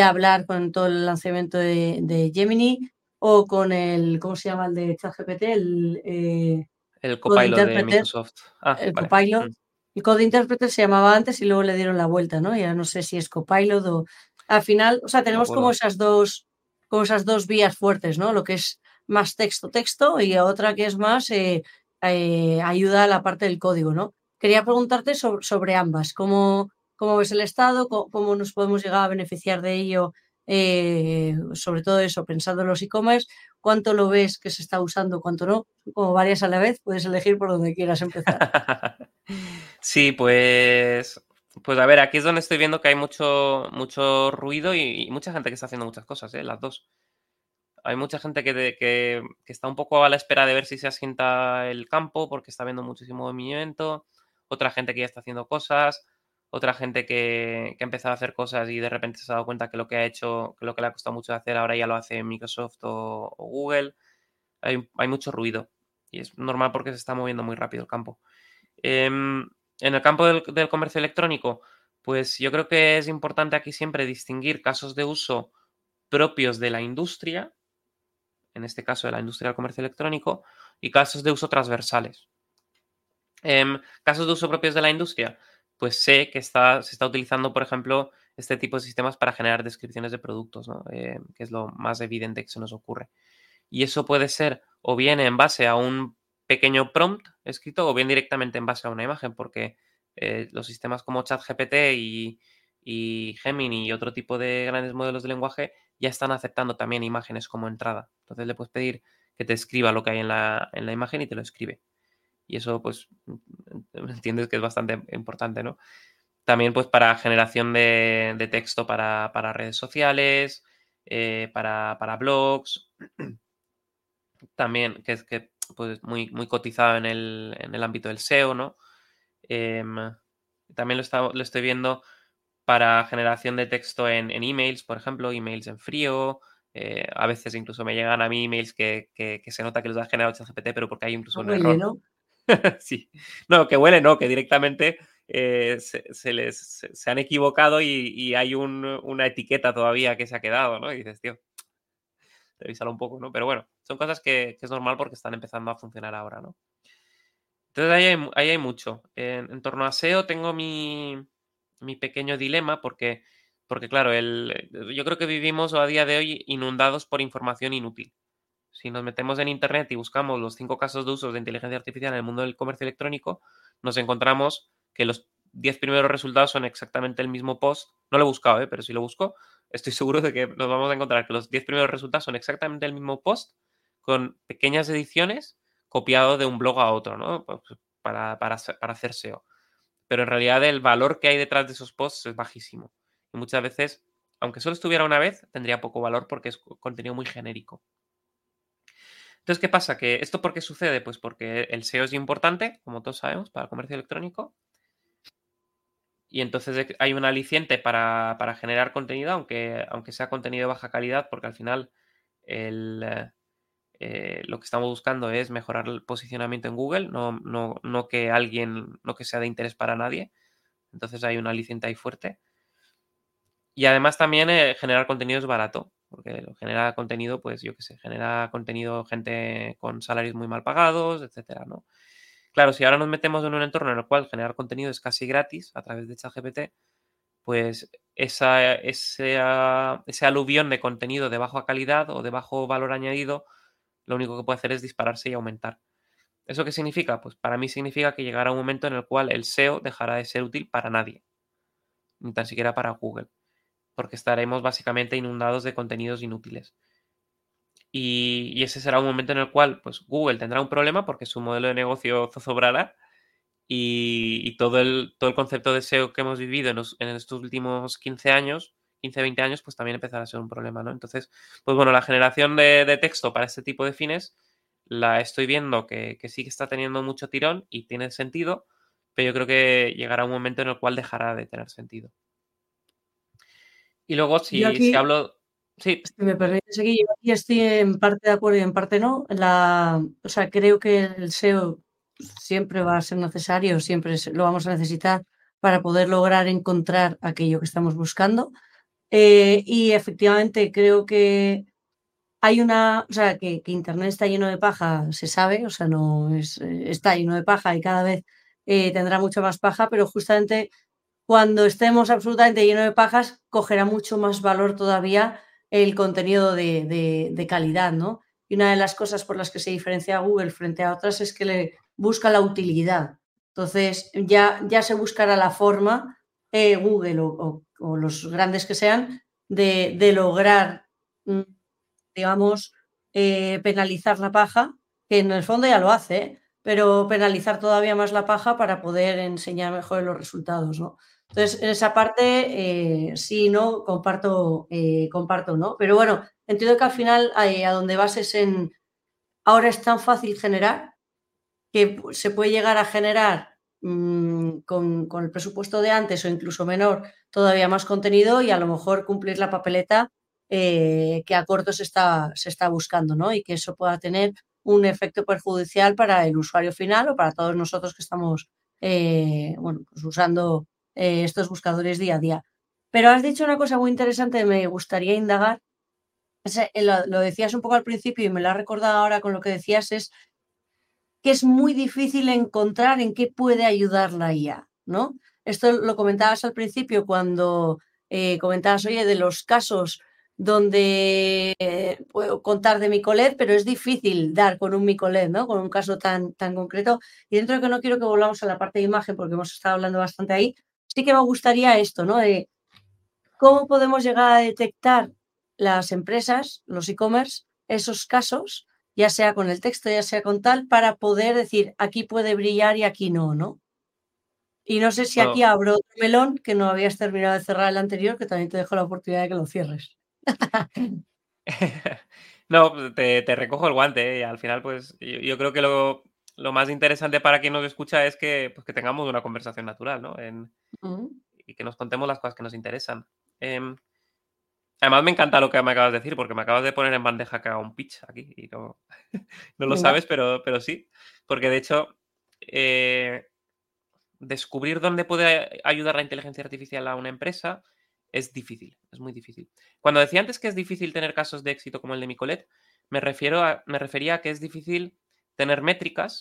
hablar con todo el lanzamiento de, Gemini, o con el, ¿cómo se llama el de ChatGPT? El, eh, el copilot de Microsoft. Ah, el copilot. Mm. El Code Interpreter se llamaba antes y luego le dieron la vuelta, ¿no? Ya no sé si es Copilot o... Al final, o sea, tenemos como esas dos, como esas dos vías fuertes, ¿no? Lo que es más texto-texto y otra que es más eh, eh, ayuda a la parte del código, ¿no? Quería preguntarte sobre, ambas. ¿Cómo, ¿Cómo, ves el estado? ¿Cómo, nos podemos llegar a beneficiar de ello? Eh, sobre todo eso, pensando en los e-commerce, ¿cuánto lo ves que se está usando, cuánto no? Como varias a la vez, puedes elegir por donde quieras empezar. Sí, pues, pues a ver, aquí es donde estoy viendo que hay mucho, mucho ruido y, mucha gente que está haciendo muchas cosas, ¿eh? las dos. Hay mucha gente que, que, está un poco a la espera de ver si se asienta el campo porque está viendo muchísimo movimiento, otra gente que ya está haciendo cosas, otra gente que, que ha empezado a hacer cosas y de repente se ha dado cuenta que lo que ha hecho, que lo que le ha costado mucho hacer ahora ya lo hace Microsoft o, Google. Hay, hay, mucho ruido y es normal porque se está moviendo muy rápido el campo. Em, en el campo del, comercio electrónico, pues yo creo que es importante aquí siempre distinguir casos de uso propios de la industria, en este caso de la industria del comercio electrónico, y casos de uso transversales. Em, casos de uso propios de la industria, pues sé que se está utilizando, por ejemplo, este tipo de sistemas para generar descripciones de productos, em, que es lo más evidente que se nos ocurre. Y eso puede ser o bien en base a un pequeño prompt escrito o bien directamente en base a una imagen, porque eh, los sistemas como ChatGPT y, y Gemini y otro tipo de grandes modelos de lenguaje ya están aceptando también imágenes como entrada. Entonces le puedes pedir que te escriba lo que hay en la, en la imagen y te lo escribe. Y eso, pues, entiendes que es bastante importante, ¿no? También, pues, para generación de, texto para, redes sociales, eh, para, para blogs. También, que es que pues, muy, muy cotizado en el, en el ámbito del SEO, ¿no? Em, también lo, lo, estoy viendo para generación de texto en, en emails, por ejemplo, emails en frío. Eh, a veces incluso me llegan a mí emails que, que, se nota que los ha generado ChatGPT, pero porque hay incluso un error. ¿no? sí. No, que huele, no, que directamente eh, se, les se han equivocado y, y hay un, una etiqueta todavía que se ha quedado, ¿no? Y dices, tío, revisarlo un poco, ¿no? Pero bueno, son cosas que, es normal porque están empezando a funcionar ahora, ¿no? Entonces ahí hay, mucho. En, torno a SEO tengo mi, pequeño dilema porque, porque claro, el, yo creo que vivimos a día de hoy inundados por información inútil. Si nos metemos en Internet y buscamos los cinco casos de uso de inteligencia artificial en el mundo del comercio electrónico, nos encontramos que los 10 primeros resultados son exactamente el mismo post. No lo he buscado, ¿eh? pero si lo busco, estoy seguro de que nos vamos a encontrar que los 10 primeros resultados son exactamente el mismo post con pequeñas ediciones copiado de un blog a otro, ¿no? Pues, para, para, para hacer SEO. Pero en realidad el valor que hay detrás de esos posts es bajísimo. Y muchas veces, aunque solo estuviera una vez, tendría poco valor porque es contenido muy genérico. Entonces, ¿qué pasa? Que ¿Esto por qué sucede? Pues porque el SEO es importante, como todos sabemos, para el comercio electrónico. Y entonces hay un aliciente para, generar contenido, aunque, aunque sea contenido de baja calidad, porque al final el, eh, lo que estamos buscando es mejorar el posicionamiento en Google, no, no, que alguien, no que sea de interés para nadie. Entonces hay un aliciente ahí fuerte. Y además también eh, generar contenido es barato, porque genera contenido, pues yo qué sé, genera contenido gente con salarios muy mal pagados, etcétera, ¿no? Claro, si ahora nos metemos en un entorno en el cual generar contenido es casi gratis a través de ChatGPT, pues esa, ese, ese aluvión de contenido de baja calidad o de bajo valor añadido, lo único que puede hacer es dispararse y aumentar. ¿Eso qué significa? Pues para mí significa que llegará un momento en el cual el SEO dejará de ser útil para nadie, ni tan siquiera para Google, porque estaremos básicamente inundados de contenidos inútiles. Y, ese será un momento en el cual pues, Google tendrá un problema porque su modelo de negocio zozobrará y, y todo, el, todo el concepto de SEO que hemos vivido en, estos últimos 15 años, 15, 20 años, pues también empezará a ser un problema, ¿no? Entonces, pues bueno, la generación de, texto para este tipo de fines la estoy viendo que, sí que está teniendo mucho tirón y tiene sentido, pero yo creo que llegará un momento en el cual dejará de tener sentido. Y luego, si, si hablo Sí. Si me permites aquí, yo aquí estoy en parte de acuerdo y en parte no. La, o sea, creo que el SEO siempre va a ser necesario, siempre lo vamos a necesitar para poder lograr encontrar aquello que estamos buscando. Eh, y efectivamente creo que hay una, o sea, que, Internet está lleno de paja, se sabe, o sea, no es, eh, está lleno de paja y cada vez eh, tendrá mucho más paja, pero justamente cuando estemos absolutamente lleno de pajas, cogerá mucho más valor todavía el contenido de, calidad, ¿no? Y una de las cosas por las que se diferencia Google frente a otras es que le busca la utilidad. Entonces, ya, ya se buscará la forma, eh, Google o, los grandes que sean, de, lograr, mm, digamos, eh, penalizar la paja, que en el fondo ya lo hace, ¿eh? pero penalizar todavía más la paja para poder enseñar mejor los resultados, ¿no? Entonces, en esa parte, eh, sí, no, comparto, eh, comparto, ¿no? Pero bueno, entiendo que al final, eh, a donde vas es en, ahora es tan fácil generar que se puede llegar a generar mm, con, el presupuesto de antes o incluso menor todavía más contenido y a lo mejor cumplir la papeleta que a corto se está, se está buscando, ¿no? Y que eso pueda tener un efecto perjudicial para el usuario final o para todos nosotros que estamos, bueno, pues usando eh, estos buscadores día a día. Pero has dicho una cosa muy interesante, me gustaría indagar. Eh, lo, decías un poco al principio y me lo has recordado ahora con lo que decías, es que es muy difícil encontrar en qué puede ayudar la IA, ¿no? Esto lo comentabas al principio cuando eh, comentabas, oye, de los casos donde puedo contar de Micolet, pero es difícil dar con un Micolet, ¿no? Con un caso tan, tan concreto. Y dentro de que no quiero que volvamos a la parte de imagen, porque hemos estado hablando bastante ahí, sí que me gustaría esto, ¿no? De cómo podemos llegar a detectar las empresas, los e-commerce, esos casos, ya sea con el texto, ya sea con tal, para poder decir aquí puede brillar y aquí no, ¿no? Y no sé si aquí abro otro melón que no habías terminado de cerrar el anterior, que también te dejo la oportunidad de que lo cierres. no, te, recojo el guante ¿eh? y al final, pues yo, creo que lo, más interesante para quien nos escucha es que, pues, que tengamos una conversación natural, ¿no? En, y que nos contemos las cosas que nos interesan. Em, además, me encanta lo que me acabas de decir, porque me acabas de poner en bandeja que haga un pitch aquí y no, no lo sabes, pero, pero sí. Porque de hecho, eh, descubrir dónde puede ayudar la inteligencia artificial a una empresa es difícil, es muy difícil. Cuando decía antes que es difícil tener casos de éxito como el de Micolet, me, refiero a, me refería a que es difícil tener métricas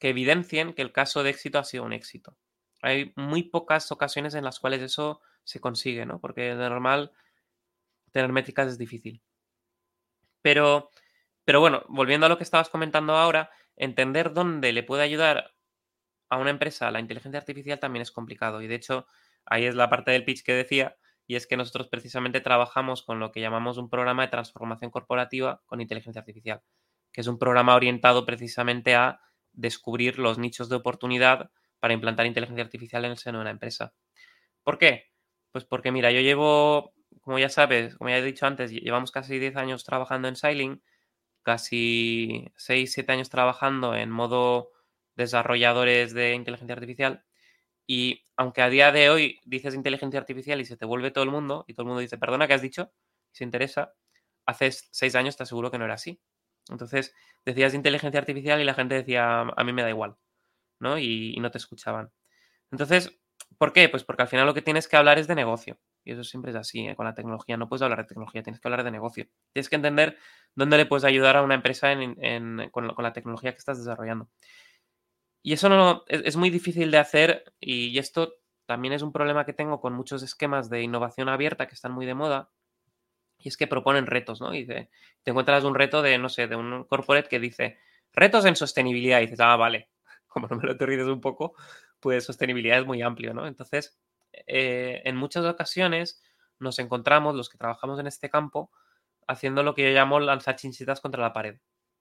que evidencien que el caso de éxito ha sido un éxito hay muy pocas ocasiones en las cuales eso se consigue, ¿no? Porque de normal tener métricas es difícil. Pero Pero bueno, volviendo a lo que estabas comentando ahora, entender dónde le puede ayudar a una empresa la inteligencia artificial también es complicado. Y de hecho, ahí es la parte del pitch que decía, y es que nosotros precisamente trabajamos con lo que llamamos un programa de transformación corporativa con inteligencia artificial, que es un programa orientado precisamente a descubrir los nichos de oportunidad para implantar inteligencia artificial en el seno de una empresa. ¿Por qué? Pues porque, mira, yo llevo, como ya sabes, como ya he dicho antes, llevamos casi 10 años trabajando en Sailing, casi 6, 7 años trabajando en modo desarrolladores de inteligencia artificial. Y aunque a día de hoy dices inteligencia artificial y se te vuelve todo el mundo, y todo el mundo dice, perdona, ¿qué has dicho? Se interesa, hace seis años te aseguro que no era así. Entonces, decías inteligencia artificial y la gente decía, a mí me da igual, ¿no? Y, no te escuchaban. Entonces, ¿por qué? Pues porque al final lo que tienes que hablar es de negocio. Y eso siempre es así, ¿eh? con la tecnología. No puedes hablar de tecnología, tienes que hablar de negocio. Tienes que entender dónde le puedes ayudar a una empresa con, la tecnología que estás desarrollando. Y eso no, es, muy difícil de hacer y, esto también es un problema que tengo con muchos esquemas de innovación abierta que están muy de moda. Y es que proponen retos, ¿no? Y te, te encuentras un reto de, no sé, de un corporate que dice retos en sostenibilidad. Y dices, ah, vale, como no me lo te un poco, pues sostenibilidad es muy amplio, ¿no? Entonces, eh, en muchas ocasiones nos encontramos, los que trabajamos en este campo, haciendo lo que yo llamo lanzar chinchitas contra la pared.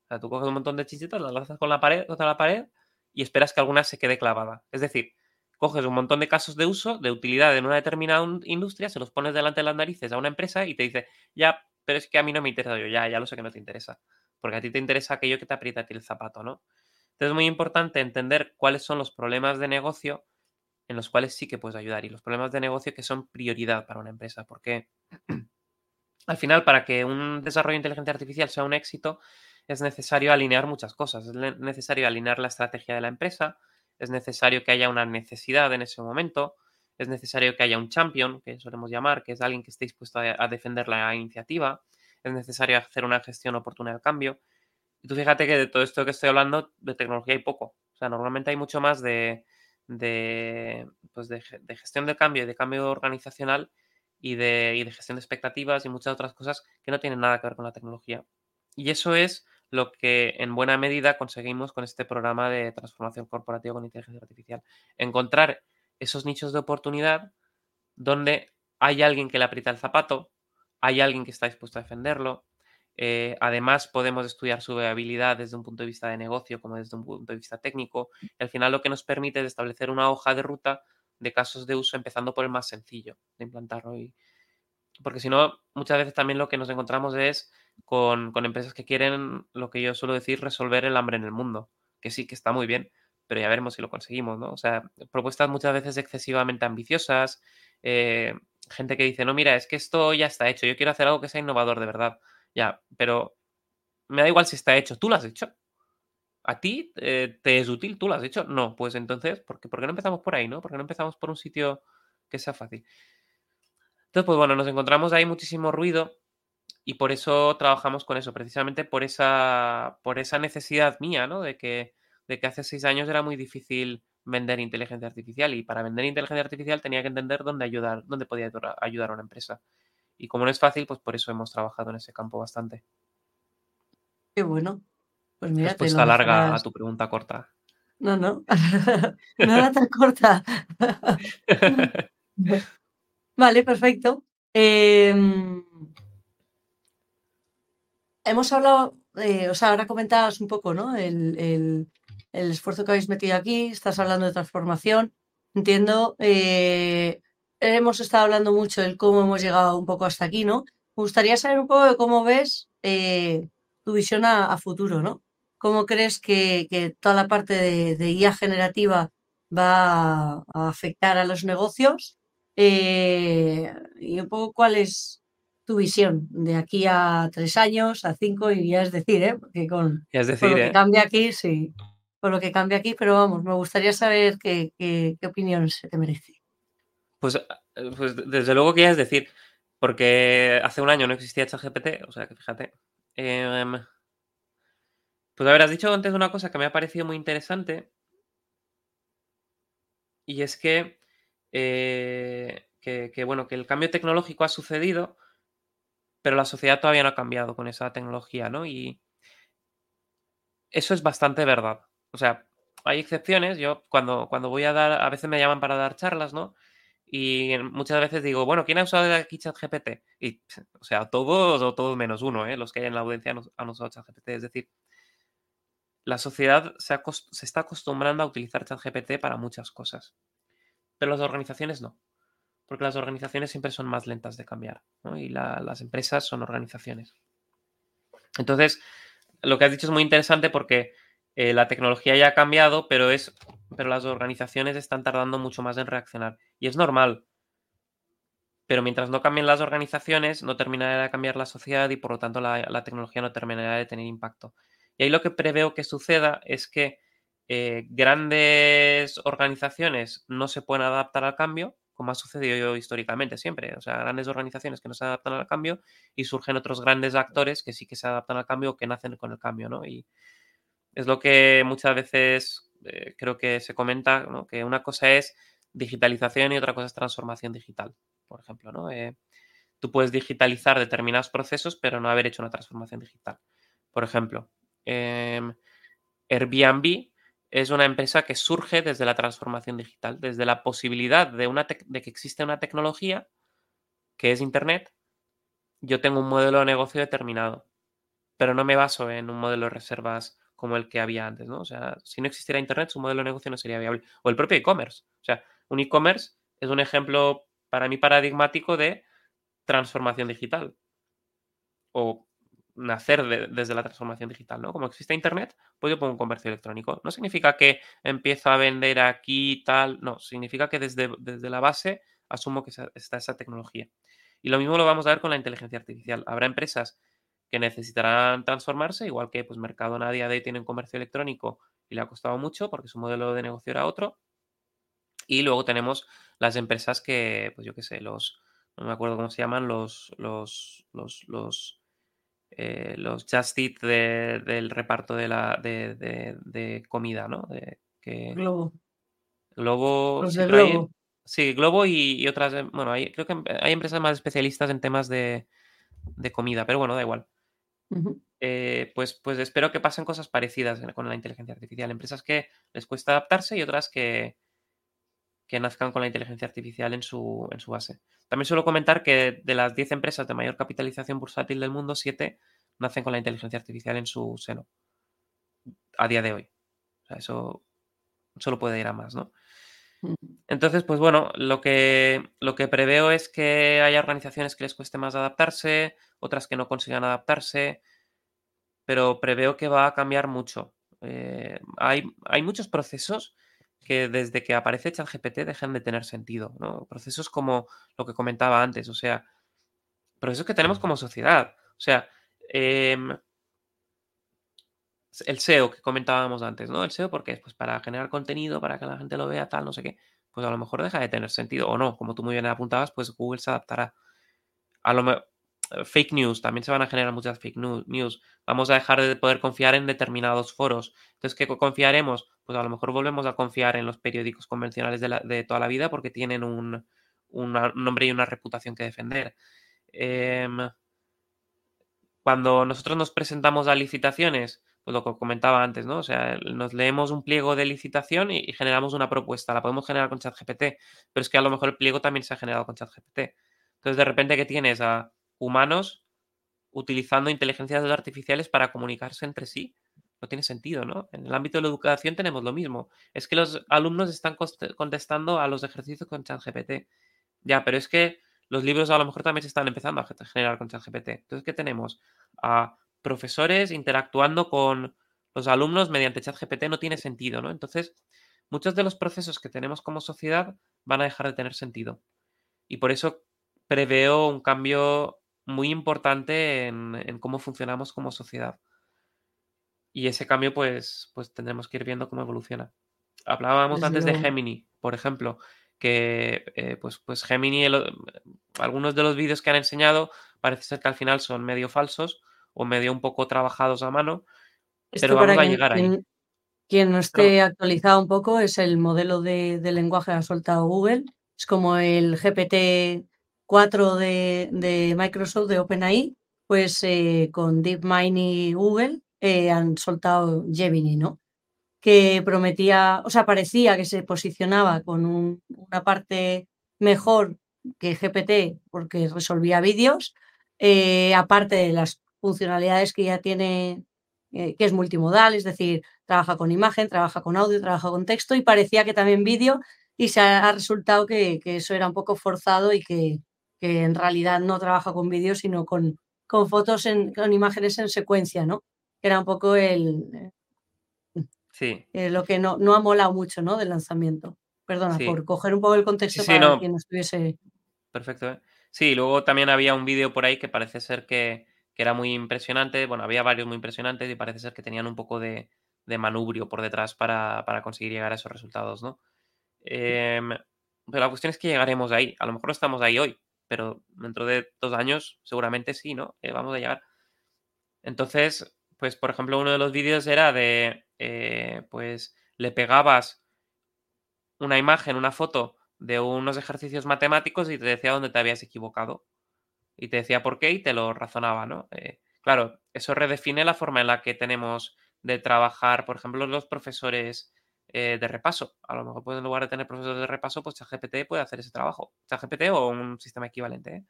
O sea, tú coges un montón de chinchitas, las lanzas con la pared, contra la pared y esperas que alguna se quede clavada. Es decir, coges un montón de casos de uso, de utilidad en una determinada industria, se los pones delante de las narices a una empresa y te dice, ya, pero es que a mí no me interesa yo, ya, ya lo sé que no te interesa. Porque a ti te interesa aquello que te aprieta a ti el zapato, ¿no? Entonces es muy importante entender cuáles son los problemas de negocio en los cuales sí que puedes ayudar y los problemas de negocio que son prioridad para una empresa. Porque al final, para que un desarrollo de inteligencia artificial sea un éxito, es necesario alinear muchas cosas. Es necesario alinear la estrategia de la empresa, es necesario que haya una necesidad en ese momento, es necesario que haya un champion, que solemos llamar, que es alguien que esté dispuesto a, defender la iniciativa, es necesario hacer una gestión oportuna del cambio y tú fíjate que de todo esto que estoy hablando, de tecnología hay poco. O sea, normalmente hay mucho más de, de, pues de, gestión de cambio y de cambio organizacional y de, y de gestión de expectativas y muchas otras cosas que no tienen nada que ver con la tecnología. Y eso es lo que en buena medida conseguimos con este programa de transformación corporativa con inteligencia artificial. Encontrar esos nichos de oportunidad donde hay alguien que le aprieta el zapato, hay alguien que está dispuesto a defenderlo, eh, además, podemos estudiar su viabilidad desde un punto de vista de negocio como desde un punto de vista técnico. Al final lo que nos permite es establecer una hoja de ruta de casos de uso, empezando por el más sencillo de implantarlo. Y... Porque si no, muchas veces también lo que nos encontramos es con, con, empresas que quieren, lo que yo suelo decir, resolver el hambre en el mundo. Que sí, que está muy bien, pero ya veremos si lo conseguimos, ¿no? O sea, propuestas muchas veces excesivamente ambiciosas, eh, gente que dice, no, mira, es que esto ya está hecho, yo quiero hacer algo que sea innovador de verdad ya, pero me da igual si está hecho. ¿Tú lo has hecho? ¿A ti eh, te es útil? ¿Tú lo has hecho? No, pues entonces, ¿por qué, ¿por qué no empezamos por ahí, no? ¿Por qué no empezamos por un sitio que sea fácil? Entonces, pues bueno, nos encontramos ahí muchísimo ruido y por eso trabajamos con eso, precisamente por esa, por esa necesidad mía, ¿no? De que, de que hace seis años era muy difícil vender inteligencia artificial y para vender inteligencia artificial tenía que entender dónde ayudar, dónde podía ayudar a una empresa. Y como no es fácil, pues por eso hemos trabajado en ese campo bastante. Qué bueno. Pues mira, Respuesta larga a tu pregunta corta. No, no. Nada tan corta. vale, perfecto. Em, hemos hablado, o sea, ahora comentabas un poco, ¿no? El, el, esfuerzo que habéis metido aquí, estás hablando de transformación. Entiendo. Eh, hemos estado hablando mucho del cómo hemos llegado un poco hasta aquí, ¿no? Me gustaría saber un poco de cómo ves eh, tu visión a, futuro, ¿no? ¿Cómo crees que, toda la parte de, IA generativa va a, afectar a los negocios? Eh, y un poco cuál es tu visión de aquí a tres años, a cinco, y ya es decir, ¿eh? Porque con, lo que ¿eh? cambia aquí, sí, con lo que cambia aquí, pero vamos, me gustaría saber qué, qué, qué opinión se te merece. Pues, eh, pues desde luego que ya es decir, porque hace un año no existía ChatGPT, o sea que fíjate. Em, pues a ver, has dicho antes una cosa que me ha parecido muy interesante. Y es que, eh, que, bueno, que el cambio tecnológico ha sucedido, pero la sociedad todavía no ha cambiado con esa tecnología, ¿no? Y, Eso es bastante verdad. O sea, hay excepciones. Yo cuando, cuando voy a dar, a veces me llaman para dar charlas, ¿no? Y muchas veces digo, bueno, ¿quién ha usado aquí ChatGPT? Y, o sea, todos o todos menos uno, ¿eh? Los que hay en la audiencia han usado ChatGPT. Es decir, la sociedad se, se está acostumbrando a utilizar ChatGPT para muchas cosas. Pero las organizaciones no. Porque las organizaciones siempre son más lentas de cambiar. ¿no? Y las empresas son organizaciones. Entonces, lo que has dicho es muy interesante porque eh, la tecnología ya ha cambiado, pero, es, pero las organizaciones están tardando mucho más en reaccionar. Y es normal. Pero mientras no cambien las organizaciones, no terminará de cambiar la sociedad y por lo tanto la, la tecnología no terminará de tener impacto. Y ahí lo que preveo que suceda es que eh, grandes organizaciones no se pueden adaptar al cambio, como ha sucedido históricamente siempre. O sea, grandes organizaciones que no se adaptan al cambio y surgen otros grandes actores que sí que se adaptan al cambio o que nacen con el cambio, ¿no? Y es lo que muchas veces eh, creo que se comenta, ¿no? que una cosa es digitalización y otra cosa es transformación digital, por ejemplo, ¿no? Eh, tú puedes digitalizar determinados procesos, pero no haber hecho una transformación digital. Por ejemplo, em, Airbnb es una empresa que surge desde la transformación digital, desde la posibilidad de, que existe una tecnología que es Internet. Yo tengo un modelo de negocio determinado, pero no me baso en un modelo de reservas como el que había antes, ¿no? O sea, si no existiera Internet, su modelo de negocio no sería viable. O el propio e-commerce. O sea, un e-commerce es un ejemplo para mí paradigmático de transformación digital. O nacer desde la transformación digital, ¿no? Como existe Internet, pues yo pongo un comercio electrónico. No significa que empiezo a vender aquí tal, no, significa que desde, desde la base asumo que está esa tecnología. Y lo mismo lo vamos a ver con la inteligencia artificial. Habrá empresas que necesitarán transformarse, igual que pues Mercado a día de hoy tiene un comercio electrónico y le ha costado mucho porque su modelo de negocio era otro. Y luego tenemos las empresas que, pues yo qué sé, los, no me acuerdo cómo se llaman, los, los, los, los eh, los Just Eat del reparto de, la, de, comida, ¿no? De, que... Globo. Globo. Los sí, de Globo. sí, Globo y, otras. Eh, bueno, hay, creo que hay empresas más especialistas en temas de, comida, pero bueno, da igual. Eh, pues, pues espero que pasen cosas parecidas con la inteligencia artificial. Empresas que les cuesta adaptarse y otras que, que nazcan con la inteligencia artificial en su, en su base. También suelo comentar que de las 10 empresas de mayor capitalización bursátil del mundo, 7 nacen con la inteligencia artificial en su seno a día de hoy. O sea, eso solo puede ir a más, ¿no? Entonces, pues bueno, lo que, lo que preveo es que haya organizaciones que les cueste más adaptarse, otras que no consigan adaptarse, pero preveo que va a cambiar mucho. Eh, hay, hay muchos procesos que desde que aparece ChatGPT dejan de tener sentido, ¿no? Procesos como lo que comentaba antes, o sea, procesos que tenemos como sociedad. O sea, em, el SEO que comentábamos antes, ¿no? El SEO porque es pues para generar contenido, para que la gente lo vea, tal, no sé qué. Pues a lo mejor deja de tener sentido o no, como tú muy bien apuntabas, pues Google se adaptará. A lo mejor fake news, también se van a generar muchas fake news. Vamos a dejar de poder confiar en determinados foros. Entonces, ¿qué confiaremos? Pues a lo mejor volvemos a confiar en los periódicos convencionales de, toda la vida porque tienen un, nombre y una reputación que defender. Em, cuando nosotros nos presentamos a licitaciones, pues lo que comentaba antes, ¿no? O sea, nos leemos un pliego de licitación y, y generamos una propuesta. La podemos generar con ChatGPT, pero es que a lo mejor el pliego también se ha generado con ChatGPT. Entonces, de repente, ¿qué tienes? A humanos utilizando inteligencias artificiales para comunicarse entre sí. No tiene sentido, ¿no? En el ámbito de la educación tenemos lo mismo. Es que los alumnos están contestando a los ejercicios con ChatGPT. Ya, pero es que los libros a lo mejor también se están empezando a generar con ChatGPT. Entonces, ¿qué tenemos? A profesores interactuando con los alumnos mediante ChatGPT no tiene sentido, ¿no? Entonces, muchos de los procesos que tenemos como sociedad van a dejar de tener sentido. Y por eso preveo un cambio muy importante en, cómo funcionamos como sociedad. Y ese cambio, pues, pues tendremos que ir viendo cómo evoluciona. Hablábamos antes de Gemini, por ejemplo, que eh, pues, pues Gemini, algunos de los vídeos que han enseñado parece ser que al final son medio falsos o medio un poco trabajados a mano, pero vamos a llegar ahí. Quien no esté actualizado un poco es el modelo de, de lenguaje que ha soltado Google. Es como el GPT 4 de, Microsoft, de OpenAI, pues eh, con DeepMind y Google, eh, han soltado Gemini, ¿no? Que prometía, o sea, parecía que se posicionaba con una parte mejor que GPT porque resolvía vídeos, eh, aparte de las funcionalidades que ya tiene, que es multimodal, es decir, trabaja con imagen, trabaja con audio, trabaja con texto y parecía que también vídeo y se ha, resultado que, eso era un poco forzado y que, que en realidad no trabaja con vídeo, sino con, con fotos, en, con imágenes en secuencia, ¿no? Que era un poco el... Sí. Eh, lo que no, no ha molado mucho, ¿no? Del lanzamiento. Perdona, por coger un poco el contexto para quien estuviese... Perfecto. ¿eh? Sí, luego también había un vídeo por ahí que parece ser que, que, era muy impresionante. Bueno, había varios muy impresionantes y parece ser que tenían un poco de, de manubrio por detrás para, para, conseguir llegar a esos resultados, ¿no? Eh, pero la cuestión es que llegaremos ahí. A lo mejor no estamos ahí hoy, pero dentro de dos años seguramente sí, ¿no? Eh, vamos a llegar. Entonces, pues por ejemplo, uno de los vídeos era de, eh, pues le pegabas una imagen, una foto de unos ejercicios matemáticos y te decía dónde te habías equivocado. Y te decía por qué y te lo razonaba, ¿no? Eh, claro, eso redefine la forma en la que tenemos de trabajar, por ejemplo, los profesores eh, de repaso. A lo mejor, pues, en lugar de tener profesores de repaso, pues ChatGPT puede hacer ese trabajo. ChatGPT o un sistema equivalente. ¿eh?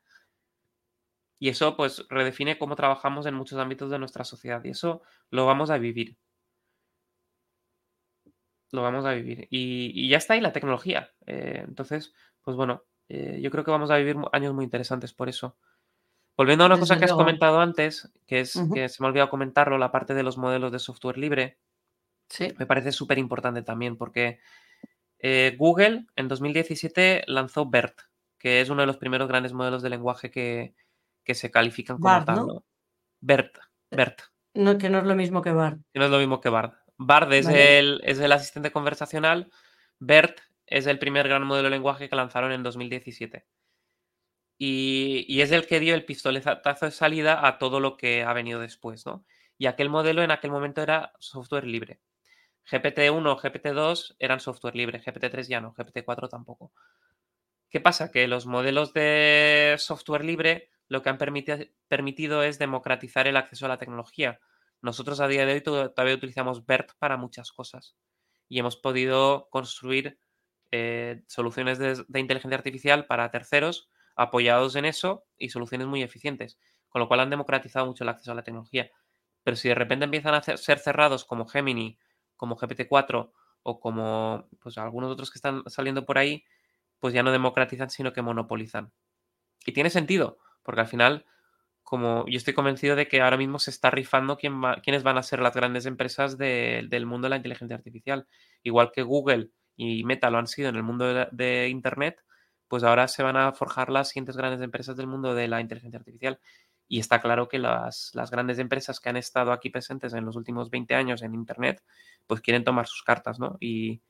Y eso, pues, redefine cómo trabajamos en muchos ámbitos de nuestra sociedad. Y eso lo vamos a vivir. Lo vamos a vivir. Y, ya está ahí la tecnología. Eh, entonces, pues bueno, yo creo que vamos a vivir años muy interesantes por eso. Volviendo a una cosa que has comentado antes, que es que se me ha olvidado comentarlo, la parte de los modelos de software libre. Me parece súper importante también porque eh, Google en 2017 lanzó BERT, que es uno de los primeros grandes modelos de lenguaje que, se califican como tal. ¿no? BERT, eh, BERT. No, que no es lo mismo que BARD. Que no es lo mismo que BARD. BARD es, el, es el asistente conversacional. BERT es el primer gran modelo de lenguaje que lanzaron en 2017. Y, y, es el que dio el pistoletazo de salida a todo lo que ha venido después, ¿no? Y aquel modelo en aquel momento era software libre. GPT-1 GPT-2 eran software libre, GPT-3 ya no, GPT-4 tampoco. ¿Qué pasa? Que los modelos de software libre lo que han permitido es democratizar el acceso a la tecnología. Nosotros a día de hoy todavía utilizamos BERT para muchas cosas y hemos podido construir eh, soluciones de, inteligencia artificial para terceros apoyados en eso y soluciones muy eficientes, con lo cual han democratizado mucho el acceso a la tecnología. Pero si de repente empiezan a ser cerrados como Gemini como GPT-4 o como pues, algunos otros que están saliendo por ahí, pues ya no democratizan, sino que monopolizan. Y tiene sentido, porque al final, como yo estoy convencido de que ahora mismo se está rifando quién quiénes van a ser las grandes empresas del mundo de la inteligencia artificial. Igual que Google y Meta lo han sido en el mundo de, de Internet, pues ahora se van a forjar las siguientes grandes empresas del mundo de la inteligencia artificial. Y está claro que las, grandes empresas que han estado aquí presentes en los últimos 20 años en Internet, pues quieren tomar sus cartas, ¿no? Y,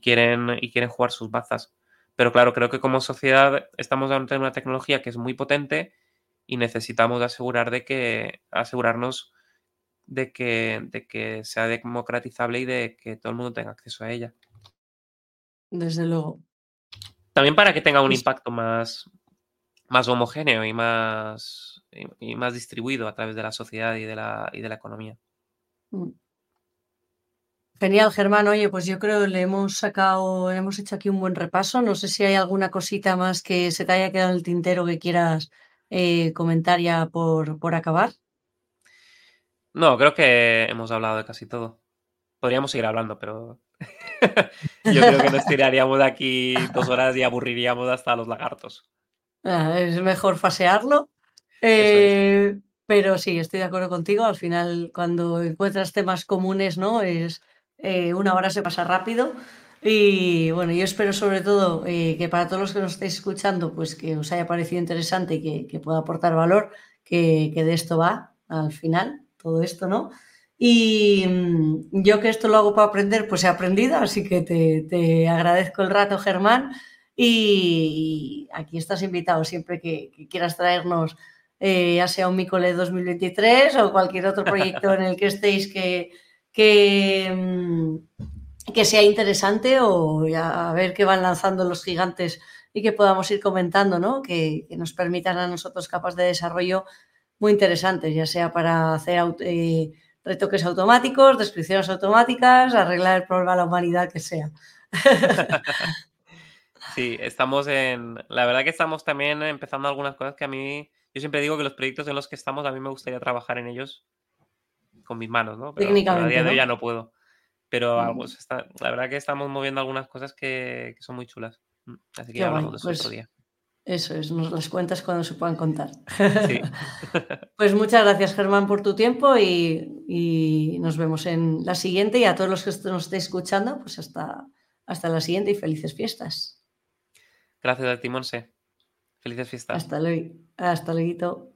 quieren, y quieren jugar sus bazas. Pero claro, creo que como sociedad estamos ante una tecnología que es muy potente y necesitamos asegurar de que, asegurarnos de que, de que sea democratizable y de que todo el mundo tenga acceso a ella. Desde luego. También para que tenga un impacto más, más homogéneo y más, y, más distribuido a través de la sociedad y de la, y de la economía. Mm. Genial, Germán. Oye, pues yo creo que le hemos sacado, hemos hecho aquí un buen repaso. No sé si hay alguna cosita más que se te haya quedado en el tintero que quieras eh, comentar ya por, por acabar. No, creo que hemos hablado de casi todo. Podríamos seguir hablando, pero yo creo que nos tiraríamos de aquí dos horas y aburriríamos hasta los lagartos. Ah, es mejor fasearlo eh, pero sí, estoy de acuerdo contigo. Al final, cuando encuentras temas comunes, ¿no? Es eh, una hora se pasa rápido. Y bueno, yo espero sobre todo eh, que para todos los que nos estéis escuchando, pues que os haya parecido interesante y que, pueda aportar valor, que, de esto va al final, todo esto, ¿no? Y mm, yo que esto lo hago para aprender, pues he aprendido, así que te, agradezco el rato, Germán. Y, aquí estás invitado siempre que quieras traernos eh, ya sea un Micole 2023 o cualquier otro proyecto en el que estéis que, que, mm, que sea interesante o a ver qué van lanzando los gigantes y que podamos ir comentando, ¿no? que, nos permitan a nosotros capas de desarrollo muy interesantes, ya sea para hacer eh, retoques automáticos, descripciones automáticas, arreglar el problema a la humanidad que sea. Sí, estamos en. La verdad que estamos también empezando algunas cosas que a mí. Yo siempre digo que los proyectos en los que estamos, a mí me gustaría trabajar en ellos con mis manos, ¿no? Pero a día de hoy ya no puedo. Pero algo, la verdad que estamos moviendo algunas cosas que, son muy chulas. Mm, así que ya hablamos de eso pues otro día. Eso es, nos las cuentas cuando se puedan contar. Sí. pues muchas gracias, Germán, por tu tiempo y, y, nos vemos en la siguiente. Y a todos los que nos estéis escuchando, pues hasta, hasta la siguiente y felices fiestas. Gracias a ti, Monse. Felices fiestas. Hasta luego. Hasta luego.